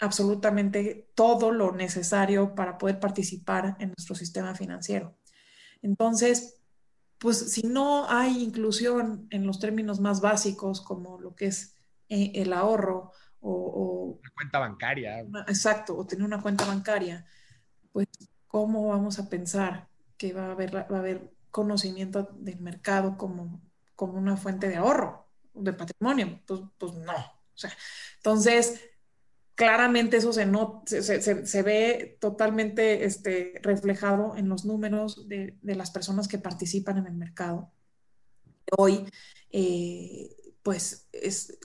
absolutamente todo lo necesario para poder participar en nuestro sistema financiero. Entonces, pues si no hay inclusión en los términos más básicos como lo que es eh, el ahorro o, Una cuenta bancaria. exacto, o tener una cuenta bancaria, pues ¿cómo vamos a pensar que va a haber, va a haber conocimiento del mercado como, como una fuente de ahorro, de patrimonio? Pues, pues no. O sea, entonces, claramente eso se, no, se, se, ve totalmente este, reflejado en los números de, de, las personas que participan en el mercado. Hoy, eh, pues es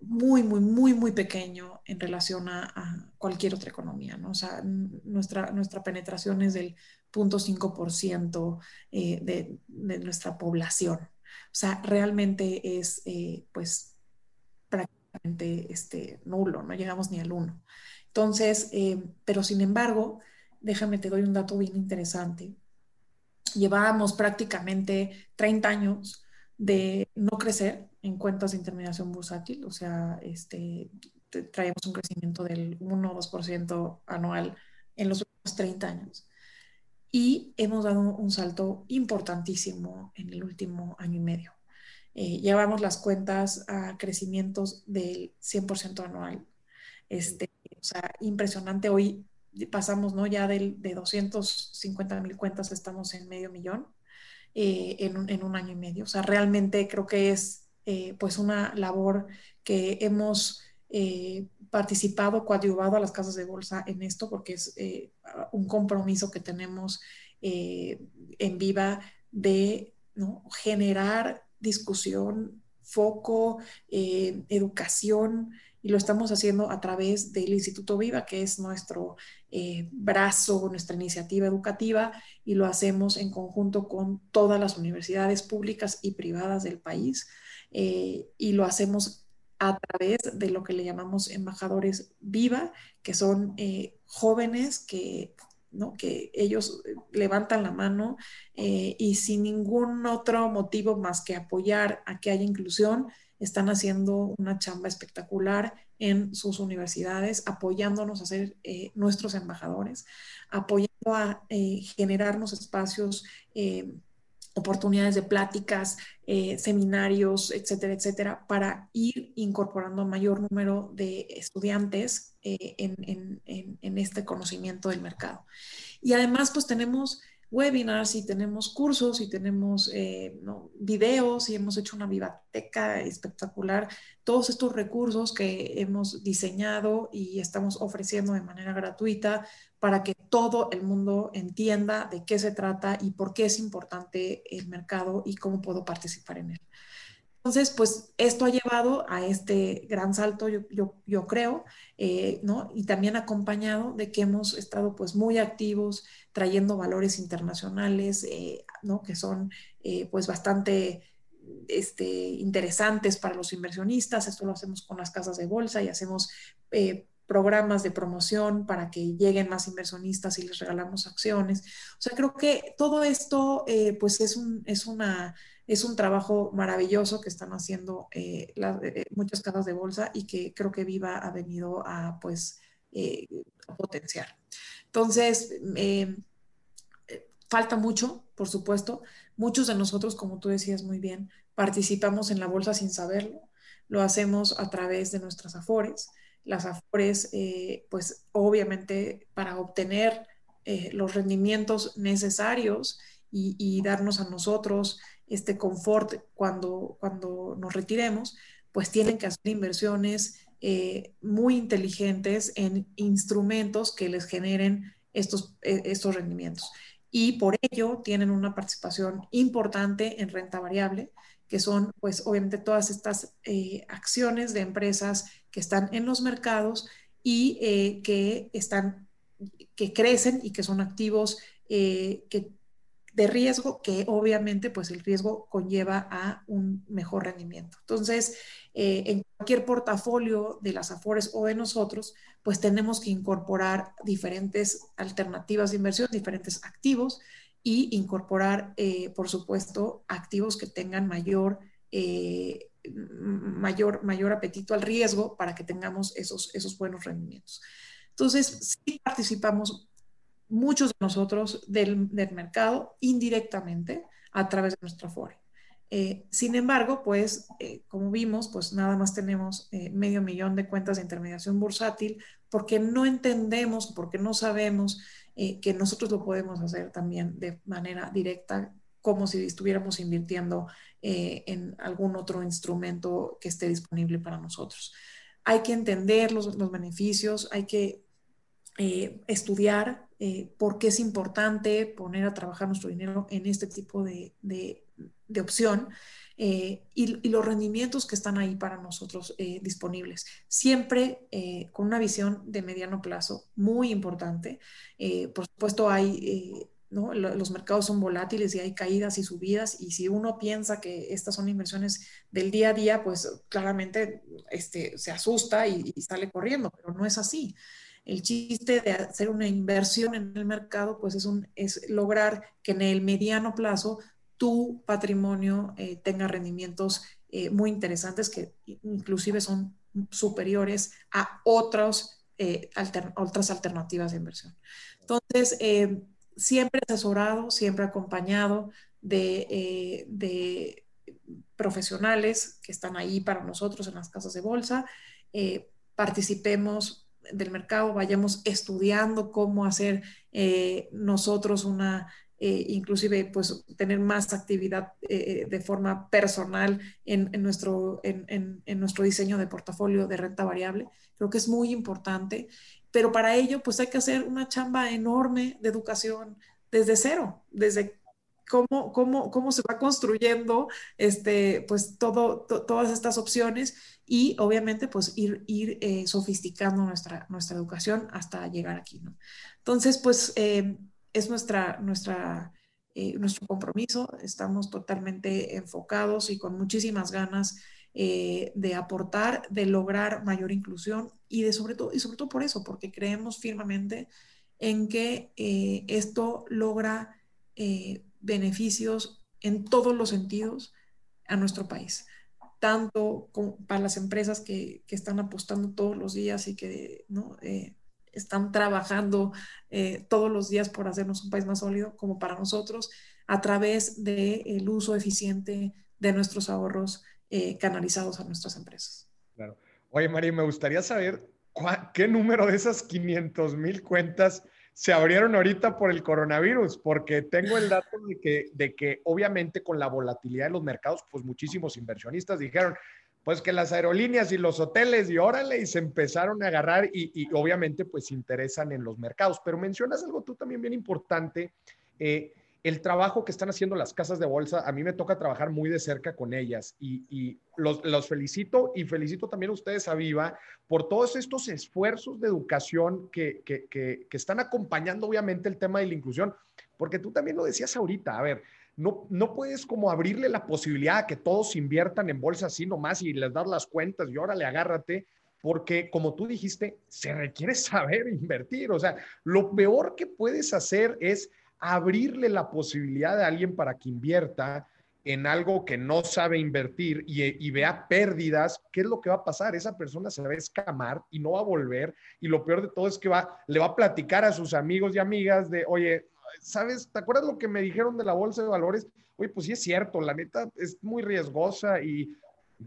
muy, muy, muy, muy pequeño en relación a, cualquier otra economía, ¿no? O sea, nuestra, nuestra penetración es del 0.5% eh, de, de nuestra población. O sea, realmente es, eh, pues, prácticamente este, nulo, no llegamos ni al 1. Entonces, eh, pero sin embargo, déjame, te doy un dato bien interesante. Llevábamos prácticamente 30 años de no crecer en cuentas de intermediación bursátil, o sea, este, traemos un crecimiento del 1 o 2% anual en los últimos 30 años. y hemos dado un salto importantísimo en el último año y medio. Eh, llevamos las cuentas a crecimientos del 100% anual. Este, o sea, impresionante. Hoy pasamos ¿no? ya de, de 250 mil cuentas, estamos en medio millón eh, en, un, año y medio. O sea, realmente creo que es eh, pues una labor que hemos eh, participado, coadyuvado a las casas de bolsa en esto, porque es eh, un compromiso que tenemos eh, en viva de ¿no? generar discusión, foco, educación, y lo estamos haciendo a través del Instituto Viva, que es nuestro brazo, nuestra iniciativa educativa, y lo hacemos en conjunto con todas las universidades públicas y privadas del país. y lo hacemos a través de lo que le llamamos embajadores viva, que son eh, jóvenes que, ¿no? que ellos levantan la mano eh, y sin ningún otro motivo más que apoyar a que haya inclusión, están haciendo una chamba espectacular en sus universidades, apoyándonos a ser eh, nuestros embajadores, apoyando a generarnos espacios oportunidades de pláticas, eh, seminarios, etcétera, etcétera, para ir incorporando mayor número de estudiantes eh, en, este conocimiento del mercado. Y además, pues tenemos webinars y tenemos cursos y tenemos eh, videos y hemos hecho una biblioteca espectacular. Todos estos recursos que hemos diseñado y estamos ofreciendo de manera gratuita para que todo el mundo entienda de qué se trata y por qué es importante el mercado y cómo puedo participar en él. Entonces, pues esto ha llevado a este gran salto, yo, yo, yo creo, eh, ¿no? Y también acompañado de que hemos estado pues muy activos trayendo valores internacionales, eh, ¿no? Que son eh, pues bastante este, interesantes para los inversionistas. Esto lo hacemos con las casas de bolsa y hacemos programas de promoción para que lleguen más inversionistas y les regalamos acciones. O sea, creo que todo esto pues es, un, es una es un trabajo maravilloso que están haciendo eh, eh, muchas casas de bolsa y que creo que Viva ha venido a, pues, eh, potenciar. Entonces, falta mucho, por supuesto. Muchos de nosotros, como tú decías muy bien, participamos en la bolsa sin saberlo. Lo hacemos a través de nuestras afores. Las afores, pues obviamente, para obtener los rendimientos necesarios y, darnos a nosotros este confort cuando, cuando nos retiremos, pues tienen que hacer inversiones eh, muy inteligentes en instrumentos que les generen estos, eh, estos rendimientos. Y por ello tienen una participación importante en renta variable, que son pues obviamente todas estas eh, acciones de empresas que están en los mercados y que están, que crecen y que son activos que de riesgo que obviamente pues el riesgo conlleva a un mejor rendimiento. Entonces, eh, en cualquier portafolio de las Afores o de nosotros, pues tenemos que incorporar diferentes alternativas de inversión, diferentes activos y incorporar, eh, por supuesto, activos que tengan mayor, eh, mayor, mayor apetito al riesgo para que tengamos esos, esos buenos rendimientos. Entonces, sí participamos muchos de nosotros del, mercado indirectamente a través de nuestra FORE. Eh, sin embargo, pues, eh, como vimos, pues nada más tenemos eh, medio millón de cuentas de intermediación bursátil porque no entendemos, porque no sabemos que nosotros lo podemos hacer también de manera directa, como si estuviéramos invirtiendo en algún otro instrumento que esté disponible para nosotros. Hay que entender los, los beneficios, hay que estudiar eh, por qué es importante poner a trabajar nuestro dinero en este tipo de, opción eh, y, los rendimientos que están ahí para nosotros eh, disponibles. Siempre con una visión de mediano plazo muy importante. por supuesto, hay... los mercados son volátiles y hay caídas y subidas y si uno piensa que estas son inversiones del día a día, pues claramente este, se asusta y, sale corriendo, pero no es así. El chiste de hacer una inversión en el mercado, pues es, un, es lograr que en el mediano plazo tu patrimonio eh, tenga rendimientos eh, muy interesantes que inclusive son superiores a otros, eh, otras alternativas de inversión. Entonces, siempre asesorado, siempre acompañado de, de, profesionales que están ahí para nosotros en las casas de bolsa. participemos del mercado, vayamos estudiando cómo hacer nosotros una eh, inclusive pues tener más actividad eh, de forma personal en, nuestro, en, nuestro diseño de portafolio de renta variable. Creo que es muy importante, pero para ello pues hay que hacer una chamba enorme de educación desde cero, desde Cómo, cómo, cómo, se va construyendo este, pues todo, todas estas opciones y obviamente pues ir, ir eh, sofisticando nuestra, nuestra educación hasta llegar aquí. ¿no? Entonces, pues es nuestra, nuestra, eh, nuestro compromiso. Estamos totalmente enfocados y con muchísimas ganas eh, de aportar, de lograr mayor inclusión y, de sobre, todo, y sobre todo por eso, porque creemos firmemente en que eh, esto logra beneficios en todos los sentidos a nuestro país tanto para las empresas que, que, están apostando todos los días y que ¿no? están trabajando eh, todos los días por hacernos un país más sólido, como para nosotros, a través del uso eficiente de nuestros ahorros eh, canalizados a nuestras empresas. Claro. Oye, María, me gustaría saber qué número de esas 500 mil cuentas se abrieron ahorita por el coronavirus, porque tengo el dato de que, de que obviamente con la volatilidad de los mercados, pues muchísimos inversionistas dijeron, pues que las aerolíneas y los hoteles y órale y se empezaron a agarrar y, obviamente pues interesan en los mercados. Pero mencionas algo tú también bien importante, eh, el trabajo que están haciendo las casas de bolsa, a mí me toca trabajar muy de cerca con ellas y, los, felicito y felicito también a ustedes a Viva por todos estos esfuerzos de educación que, están acompañando obviamente el tema de la inclusión, porque tú también lo decías ahorita, a ver, no, no puedes como abrirle la posibilidad a que todos inviertan en bolsa así nomás y les das las cuentas y órale, agárrate, porque como tú dijiste, se requiere saber invertir. O sea, lo peor que puedes hacer es abrirle la posibilidad a alguien para que invierta en algo que no sabe invertir y, y, vea pérdidas, ¿qué es lo que va a pasar? Esa persona se va a escamar y no va a volver. Y lo peor de todo es que va, le va a platicar a sus amigos y amigas de, oye, ¿sabes? ¿Te acuerdas lo que me dijeron de la bolsa de valores? Oye, pues sí es cierto, la neta es muy riesgosa y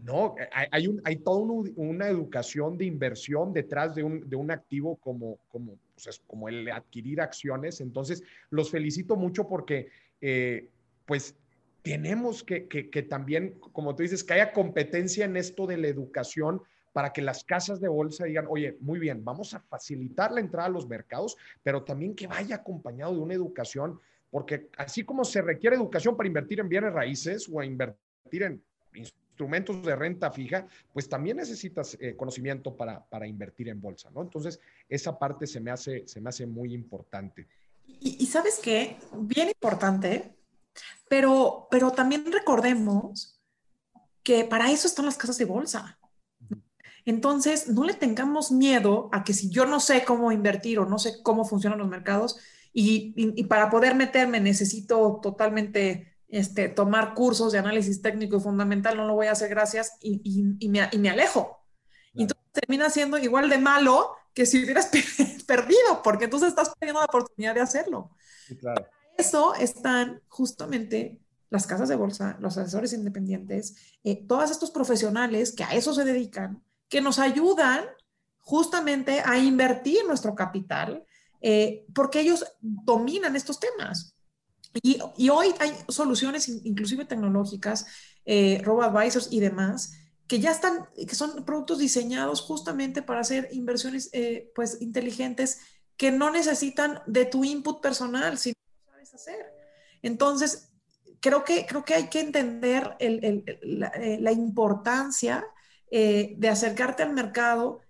no, hay, un, hay toda una educación de inversión detrás de un, de un activo como, como, pues como el adquirir acciones. Entonces, los felicito mucho porque, eh, pues, tenemos que, que, que también, como tú dices, que haya competencia en esto de la educación para que las casas de bolsa digan, oye, muy bien, vamos a facilitar la entrada a los mercados, pero también que vaya acompañado de una educación, porque así como se requiere educación para invertir en bienes raíces o a invertir en instrumentos de renta fija, pues también necesitas eh, conocimiento para, para, invertir en bolsa, ¿no? Entonces, esa parte se me hace, se me hace muy importante. Y, y sabes qué, bien importante, pero, pero también recordemos que para eso están las casas de bolsa. Entonces, no le tengamos miedo a que si yo no sé cómo invertir o no sé cómo funcionan los mercados y, para poder meterme necesito totalmente este, tomar cursos de análisis técnico y fundamental, no lo voy a hacer gracias y, me, alejo. Entonces termina siendo igual de malo que si hubieras perdido, porque entonces estás perdiendo la oportunidad de hacerlo. Para eso están justamente las casas de bolsa, los asesores independientes, eh, todos estos profesionales que a eso se dedican, que nos ayudan justamente a invertir nuestro capital, eh, porque ellos dominan estos temas. Y, hoy hay soluciones, inclusive tecnológicas, eh, robo-advisors y demás, que ya están, que son productos diseñados justamente para hacer inversiones eh, pues inteligentes que no necesitan de tu input personal, si no sabes hacer. Entonces, creo que, creo que hay que entender la, la, importancia eh, de acercarte al mercado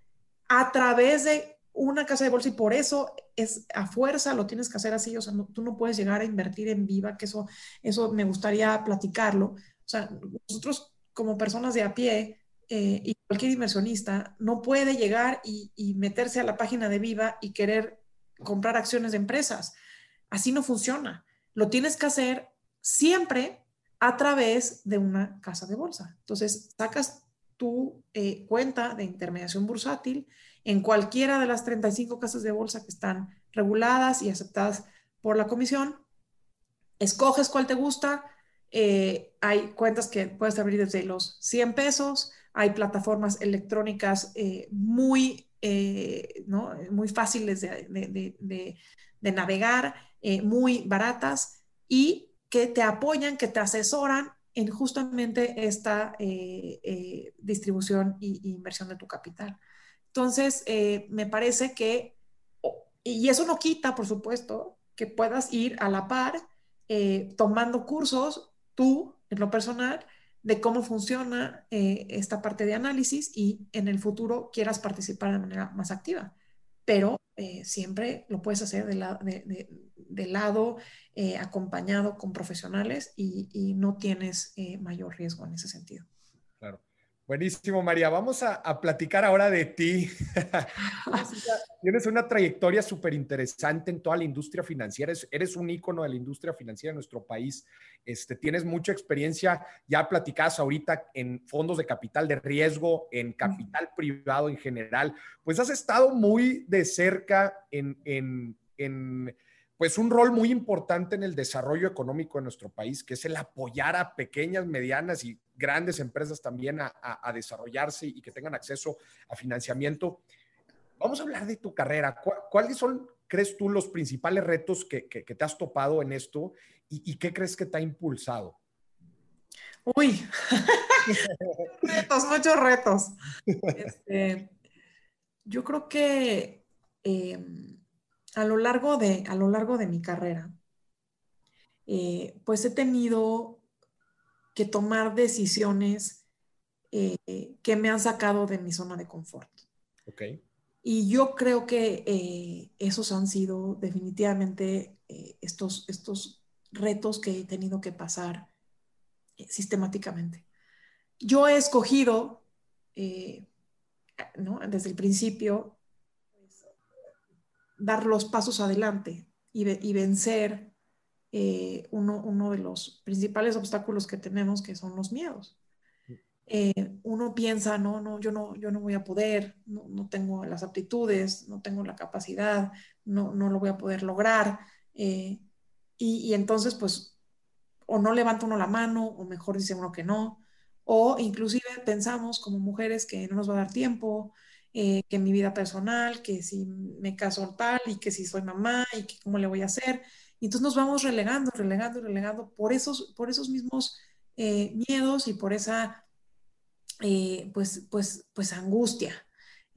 a través de una casa de bolsa y por eso es a fuerza, lo tienes que hacer así, o sea, tú no puedes llegar a invertir en viva, que eso, eso me gustaría platicarlo. O sea, nosotros como personas de a pie eh, y cualquier inversionista no puede llegar y, y meterse a la página de viva y querer comprar acciones de empresas. Así no funciona. Lo tienes que hacer siempre a través de una casa de bolsa. Entonces, sacas tu eh, cuenta de intermediación bursátil en cualquiera de las 35 casas de bolsa que están reguladas y aceptadas por la comisión, escoges cuál te gusta, eh, hay cuentas que puedes abrir desde los 100 pesos, hay plataformas electrónicas eh, muy, eh, muy fáciles de, navegar, muy baratas y que te apoyan, que te asesoran en justamente esta distribución e inversión de tu capital. Entonces, me parece que, y eso no quita, por supuesto, que puedas ir a la par tomando cursos tú, en lo personal, de cómo funciona eh, esta parte de análisis y en el futuro quieras participar de manera más activa. Pero eh, siempre lo puedes hacer de, lado, eh, acompañado con profesionales y no tienes mayor riesgo en ese sentido. Claro. Buenísimo, María. Vamos a, platicar ahora de ti. Tienes una trayectoria súper interesante en toda la industria financiera. Eres, un ícono de la industria financiera en nuestro país. Este, tienes mucha experiencia, ya platicas ahorita en fondos de capital de riesgo, en capital privado en general. Pues has estado muy de cerca en, en, en pues un rol muy importante en el desarrollo económico de nuestro país, que es el apoyar a pequeñas, medianas y grandes empresas también a, desarrollarse y que tengan acceso a financiamiento. Vamos a hablar de tu carrera. ¿Cuáles son, crees tú, los principales retos que, te has topado en esto y, qué crees que te ha impulsado? Uy, muchos retos. Este, yo creo que em, a lo largo de, a lo largo de mi carrera, eh, pues he tenido que tomar decisiones eh, que me han sacado de mi zona de confort. Okay. Y yo creo que eh, esos han sido definitivamente estos, estos retos que he tenido que pasar sistemáticamente. Yo he escogido, ¿no? desde el principio, dar los pasos adelante y, vencer eh, uno, de los principales obstáculos que tenemos, que son los miedos. Eh, uno piensa, no, no, yo no, yo no voy a poder, no, tengo las aptitudes, no tengo la capacidad, no, no lo voy a poder lograr. Eh, y, y, entonces, pues, o no levanta uno la mano, o mejor dice uno que no, o inclusive pensamos como mujeres que no nos va a dar tiempo, eh, que mi vida personal, que si me caso tal y que si soy mamá y que cómo le voy a hacer. Y entonces nos vamos relegando, relegando, relegando por esos, por esos mismos eh, miedos y por esa, eh, pues, pues, pues, angustia.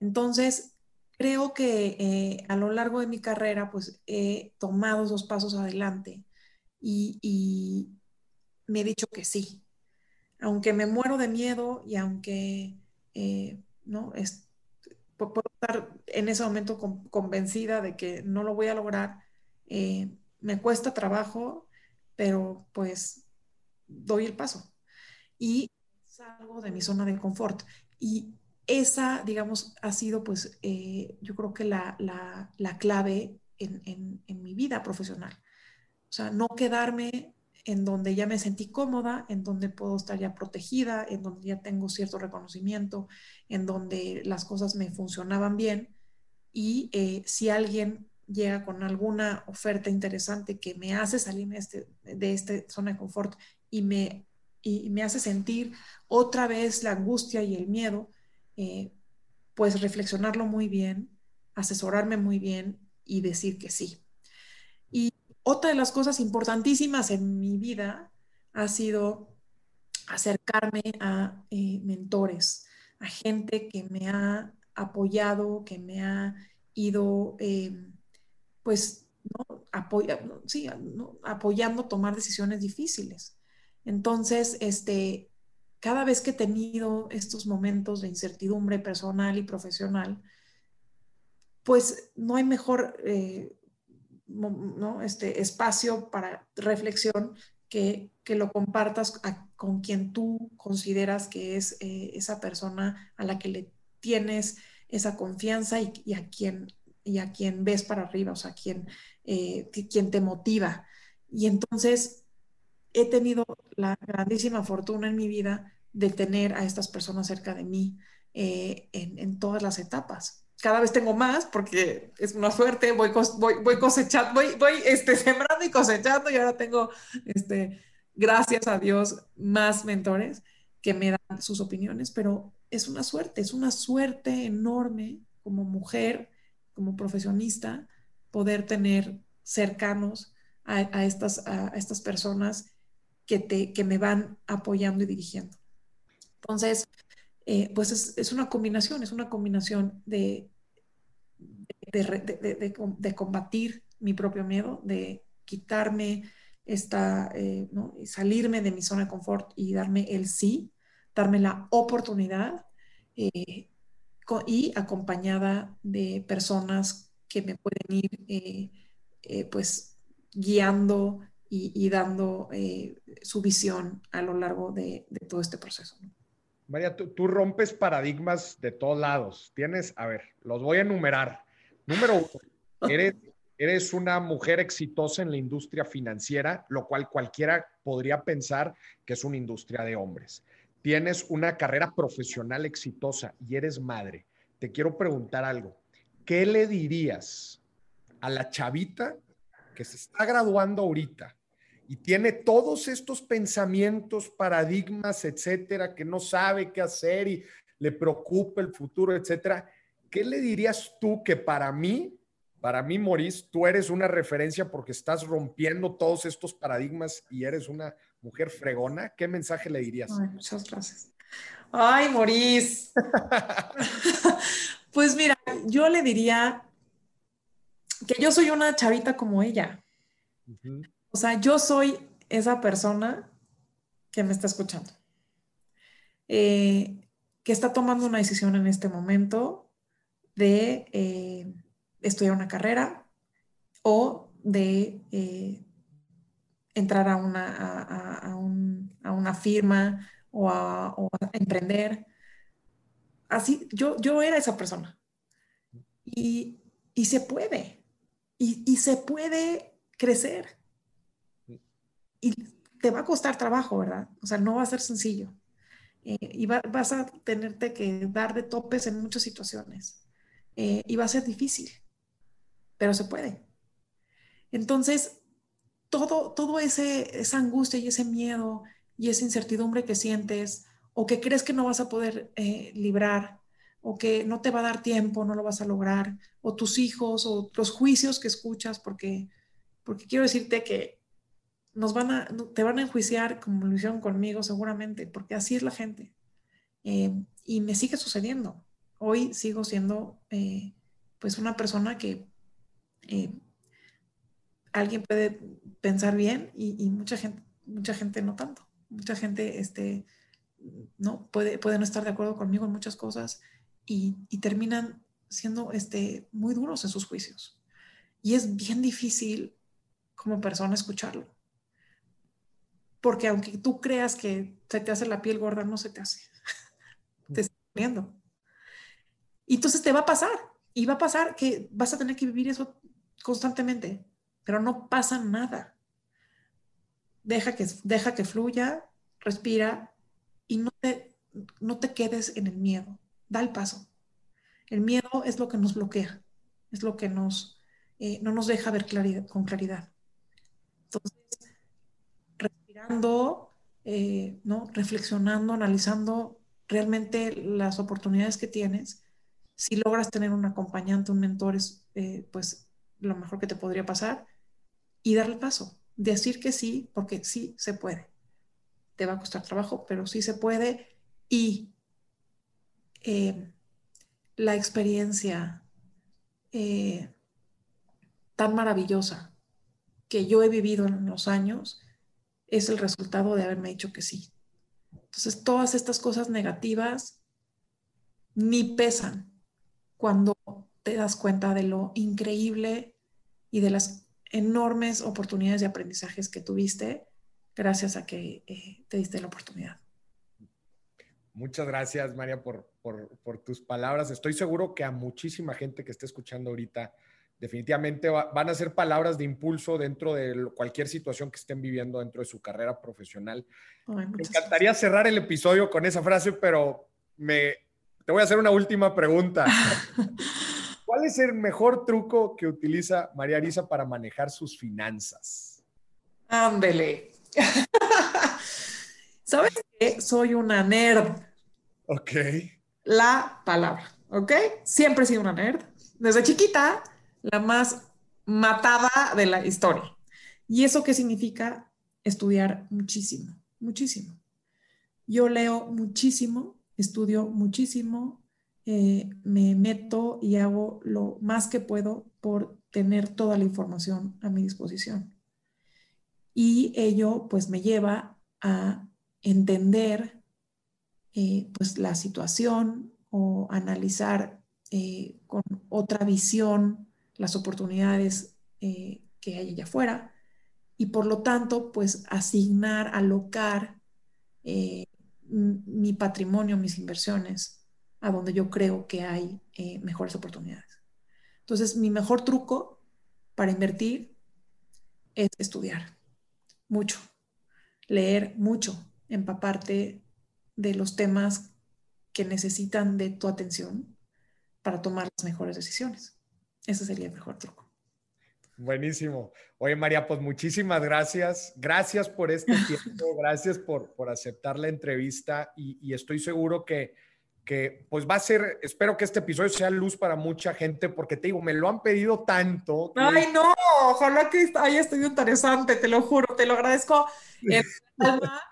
Entonces, creo que a lo largo de mi carrera, pues, he tomado esos pasos adelante y me he dicho que sí. Aunque me muero de miedo y aunque, ¿no? Es, puedo estar en ese momento convencida de que no lo voy a lograr. Eh, me cuesta trabajo, pero pues doy el paso y salgo de mi zona de confort. Y esa, digamos, ha sido pues eh, yo creo que la, clave en, en, mi vida profesional. O sea, no quedarme en donde ya me sentí cómoda, en donde puedo estar ya protegida, en donde ya tengo cierto reconocimiento, en donde las cosas me funcionaban bien. Y eh, si alguien llega con alguna oferta interesante que me hace salir de, este, de esta zona de confort y me, y me hace sentir otra vez la angustia y el miedo, eh, pues reflexionarlo muy bien, asesorarme muy bien y decir que sí. Otra de las cosas importantísimas en mi vida ha sido acercarme a eh, mentores, a gente que me ha apoyado, que me ha ido, em, pues, ¿no? apoyando tomar decisiones difíciles. Entonces, este, cada vez que he tenido estos momentos de incertidumbre personal y profesional, pues no hay mejor eh, ¿no? este espacio para reflexión que, que lo compartas con quien tú consideras que es eh, esa persona a la que le tienes esa confianza y, a, quien, y a quien ves para arriba, o sea, quien, eh, quien te motiva. Y entonces he tenido la grandísima fortuna en mi vida de tener a estas personas cerca de mí eh, en, en, todas las etapas. Cada vez tengo más porque es una suerte, voy, voy, voy cosechando, voy, voy este, sembrando y cosechando y ahora tengo, este, gracias a Dios, más mentores que me dan sus opiniones, pero es una suerte, es una suerte enorme como mujer, como profesionista, poder tener cercanos a, estas, estas personas que, te, que me van apoyando y dirigiendo. Entonces, eh, pues es, una combinación, es una combinación de de, combatir mi propio miedo, de quitarme esta, eh, ¿no? salirme de mi zona de confort y darme el sí, darme la oportunidad eh, y acompañada de personas que me pueden ir pues guiando y, dando su visión a lo largo de, todo este proceso. María, tú, rompes paradigmas de todos lados. Tienes, a ver, los voy a enumerar. Número uno, eres, eres una mujer exitosa en la industria financiera, lo cual cualquiera podría pensar que es una industria de hombres. Tienes una carrera profesional exitosa y eres madre. Te quiero preguntar algo. ¿Qué le dirías a la chavita que se está graduando ahorita y tiene todos estos pensamientos, paradigmas, etcétera, que no sabe qué hacer y le preocupa el futuro, etcétera. ¿Qué le dirías tú que para mí, para mí, Maurice, tú eres una referencia porque estás rompiendo todos estos paradigmas y eres una mujer fregona? ¿Qué mensaje le dirías? muchas gracias. Ay, Maurice. pues mira, yo le diría que yo soy una chavita como ella. O sea, yo soy esa persona que me está escuchando, eh, que está tomando una decisión en este momento de eh, estudiar una carrera o de eh, entrar a una, a, una firma o a, emprender. Así, yo, yo era esa persona. Y, se puede. Y, y se puede crecer y te va a costar trabajo, ¿verdad? O sea, no va a ser sencillo. Eh, y vas a tenerte que dar de topes en muchas situaciones. Eh, y va a ser difícil, pero se puede. Entonces, todo, todo ese, esa angustia y ese miedo y esa incertidumbre que sientes o que crees que no vas a poder eh, librar o que no te va a dar tiempo, no lo vas a lograr, o tus hijos o los juicios que escuchas, porque, porque quiero decirte que nos van a, te van a enjuiciar como lo hicieron conmigo seguramente, porque así es la gente. Eh, y me sigue sucediendo. Hoy sigo siendo eh, pues una persona que eh, alguien puede pensar bien y, mucha gente, mucha gente no tanto. Mucha gente este, no puede, puede no estar de acuerdo conmigo en muchas cosas y, y terminan siendo este, muy duros en sus juicios. Y es bien difícil como persona escucharlo porque aunque tú creas que se te hace la piel gorda, no se te hace. te está viendo. Y entonces te va a pasar. Y va a pasar que vas a tener que vivir eso constantemente, pero no pasa nada. Deja que, deja que fluya, respira y no te, no te quedes en el miedo. Da el paso. El miedo es lo que nos bloquea, es lo que nos, eh, no nos deja ver claridad, con claridad. Entonces, eh, ¿no? reflexionando, analizando realmente las oportunidades que tienes. Si logras tener un acompañante, un mentor, es eh, pues lo mejor que te podría pasar. Y darle paso, decir que sí, porque sí se puede. Te va a costar trabajo, pero sí se puede. Y eh, la experiencia tan maravillosa que yo he vivido en los años es el resultado de haberme dicho que sí. Entonces, todas estas cosas negativas ni pesan cuando te das cuenta de lo increíble y de las enormes oportunidades de aprendizajes que tuviste gracias a que eh, te diste la oportunidad. Muchas gracias, María, por, por, por, tus palabras. Estoy seguro que a muchísima gente que esté escuchando ahorita definitivamente van a ser palabras de impulso dentro de cualquier situación que estén viviendo dentro de su carrera profesional. me encantaría cerrar el episodio con esa frase, pero me, te voy a hacer una última pregunta. ¿Cuál es el mejor truco que utiliza María Arisa para manejar sus finanzas? Ándele. ¿Sabes qué? Soy una nerd. Ok. La palabra, ¿ok? Siempre he sido una nerd. Desde chiquita, la más matada de la historia. ¿Y eso qué significa? Estudiar muchísimo, muchísimo. Yo leo muchísimo, estudio muchísimo, eh, me meto y hago lo más que puedo por tener toda la información a mi disposición. Y ello pues me lleva a entender eh, pues la situación o analizar eh, con otra visión las oportunidades que hay allá afuera y por lo tanto pues asignar, alocar mi patrimonio, mis inversiones, a donde yo creo que hay eh, mejores oportunidades. Entonces, mi mejor truco para invertir es estudiar mucho, leer mucho, empaparte de los temas que necesitan de tu atención para tomar las mejores decisiones. Ese sería el mejor truco. Buenísimo. Oye, María, pues muchísimas gracias. Gracias por este tiempo, gracias por, por aceptar la entrevista y, estoy seguro que, que, pues va a ser, espero que este episodio sea luz para mucha gente porque te digo, me lo han pedido tanto. Ay, no, ojalá que haya sido interesante, te lo juro, te lo agradezco.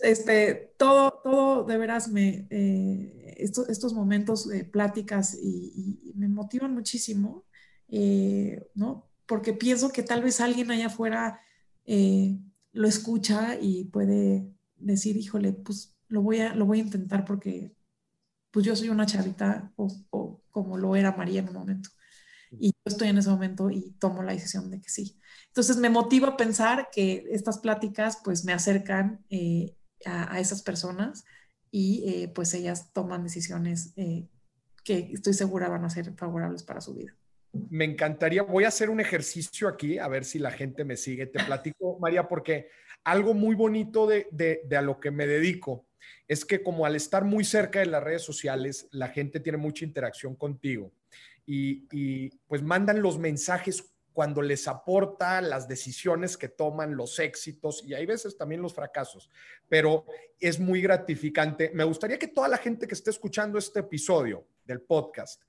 este, todo, todo de veras me, eh, estos, momentos de pláticas y, me motivan muchísimo, eh, ¿no? porque pienso que tal vez alguien allá afuera eh, lo escucha y puede decir, híjole, pues lo voy a, lo voy a intentar porque pues yo soy una chavita o, como lo era María en un momento. Y yo estoy en ese momento y tomo la decisión de que sí. Entonces me motiva a pensar que estas pláticas pues me acercan eh, a, esas personas y eh, pues ellas toman decisiones que estoy segura van a ser favorables para su vida me encantaría, voy a hacer un ejercicio aquí, a ver si la gente me sigue. Te platico, María, porque algo muy bonito de, de, a lo que me dedico es que como al estar muy cerca de las redes sociales, la gente tiene mucha interacción contigo y, y pues mandan los mensajes cuando les aporta las decisiones que toman, los éxitos y hay veces también los fracasos, pero es muy gratificante. Me gustaría que toda la gente que esté escuchando este episodio del podcast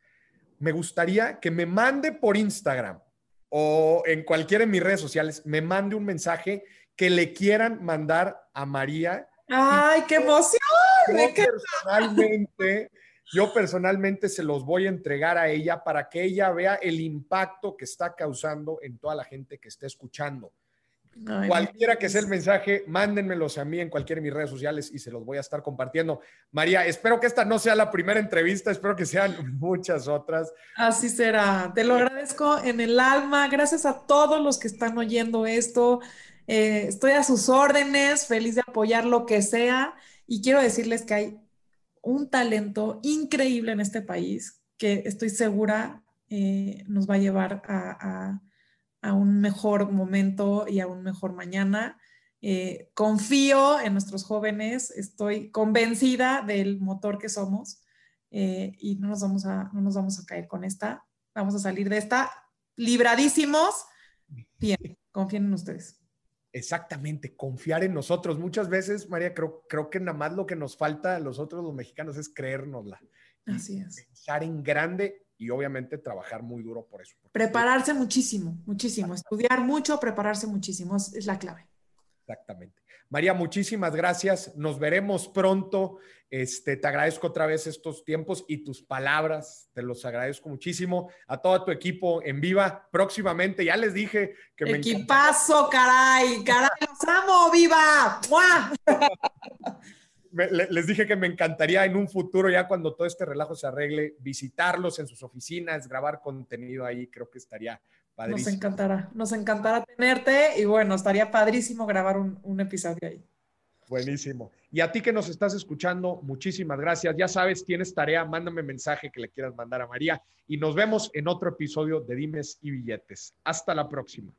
me gustaría que me mande por Instagram o en cualquiera de mis redes sociales, me mande un mensaje que le quieran mandar a María. ¡Ay, qué emoción! Yo personalmente, yo personalmente se los voy a entregar a ella para que ella vea el impacto que está causando en toda la gente que está escuchando. Cualquiera que sea el mensaje, mándenmelos a mí en cualquiera de mis redes sociales y se los voy a estar compartiendo. María, espero que esta no sea la primera entrevista, espero que sean muchas otras. Así será. Te lo agradezco en el alma. Gracias a todos los que están oyendo esto. Eh, estoy a sus órdenes, feliz de apoyar lo que sea. Y quiero decirles que hay un talento increíble en este país que estoy segura eh, nos va a llevar a a un mejor momento y a un mejor mañana. Eh, confío en nuestros jóvenes, estoy convencida del motor que somos eh, y no nos, vamos a, no nos vamos a caer con esta. Vamos a salir de esta libradísimos. Bien, confíen en ustedes. Exactamente, confiar en nosotros. Muchas veces, María, creo, creo que nada más lo que nos falta a nosotros los mexicanos es creérnosla. Así es. Pensar en grande y obviamente trabajar muy duro por eso. Prepararse muchísimo, muchísimo, estudiar mucho, prepararse muchísimo, es, la clave. Exactamente. María, muchísimas gracias. Nos veremos pronto. Este, te agradezco otra vez estos tiempos y tus palabras. Te los agradezco muchísimo. A todo tu equipo en viva próximamente. Ya les dije que me Equipazo, caray, caray, los amo, viva. les dije que me encantaría en un futuro, ya cuando todo este relajo se arregle, visitarlos en sus oficinas, grabar contenido ahí, creo que estaría padrísimo. Nos encantará, nos encantará tenerte y bueno, estaría padrísimo grabar un, un episodio ahí. Buenísimo. Y a ti que nos estás escuchando, muchísimas gracias. Ya sabes, tienes tarea, mándame mensaje que le quieras mandar a María y nos vemos en otro episodio de Dimes y Billetes. Hasta la próxima.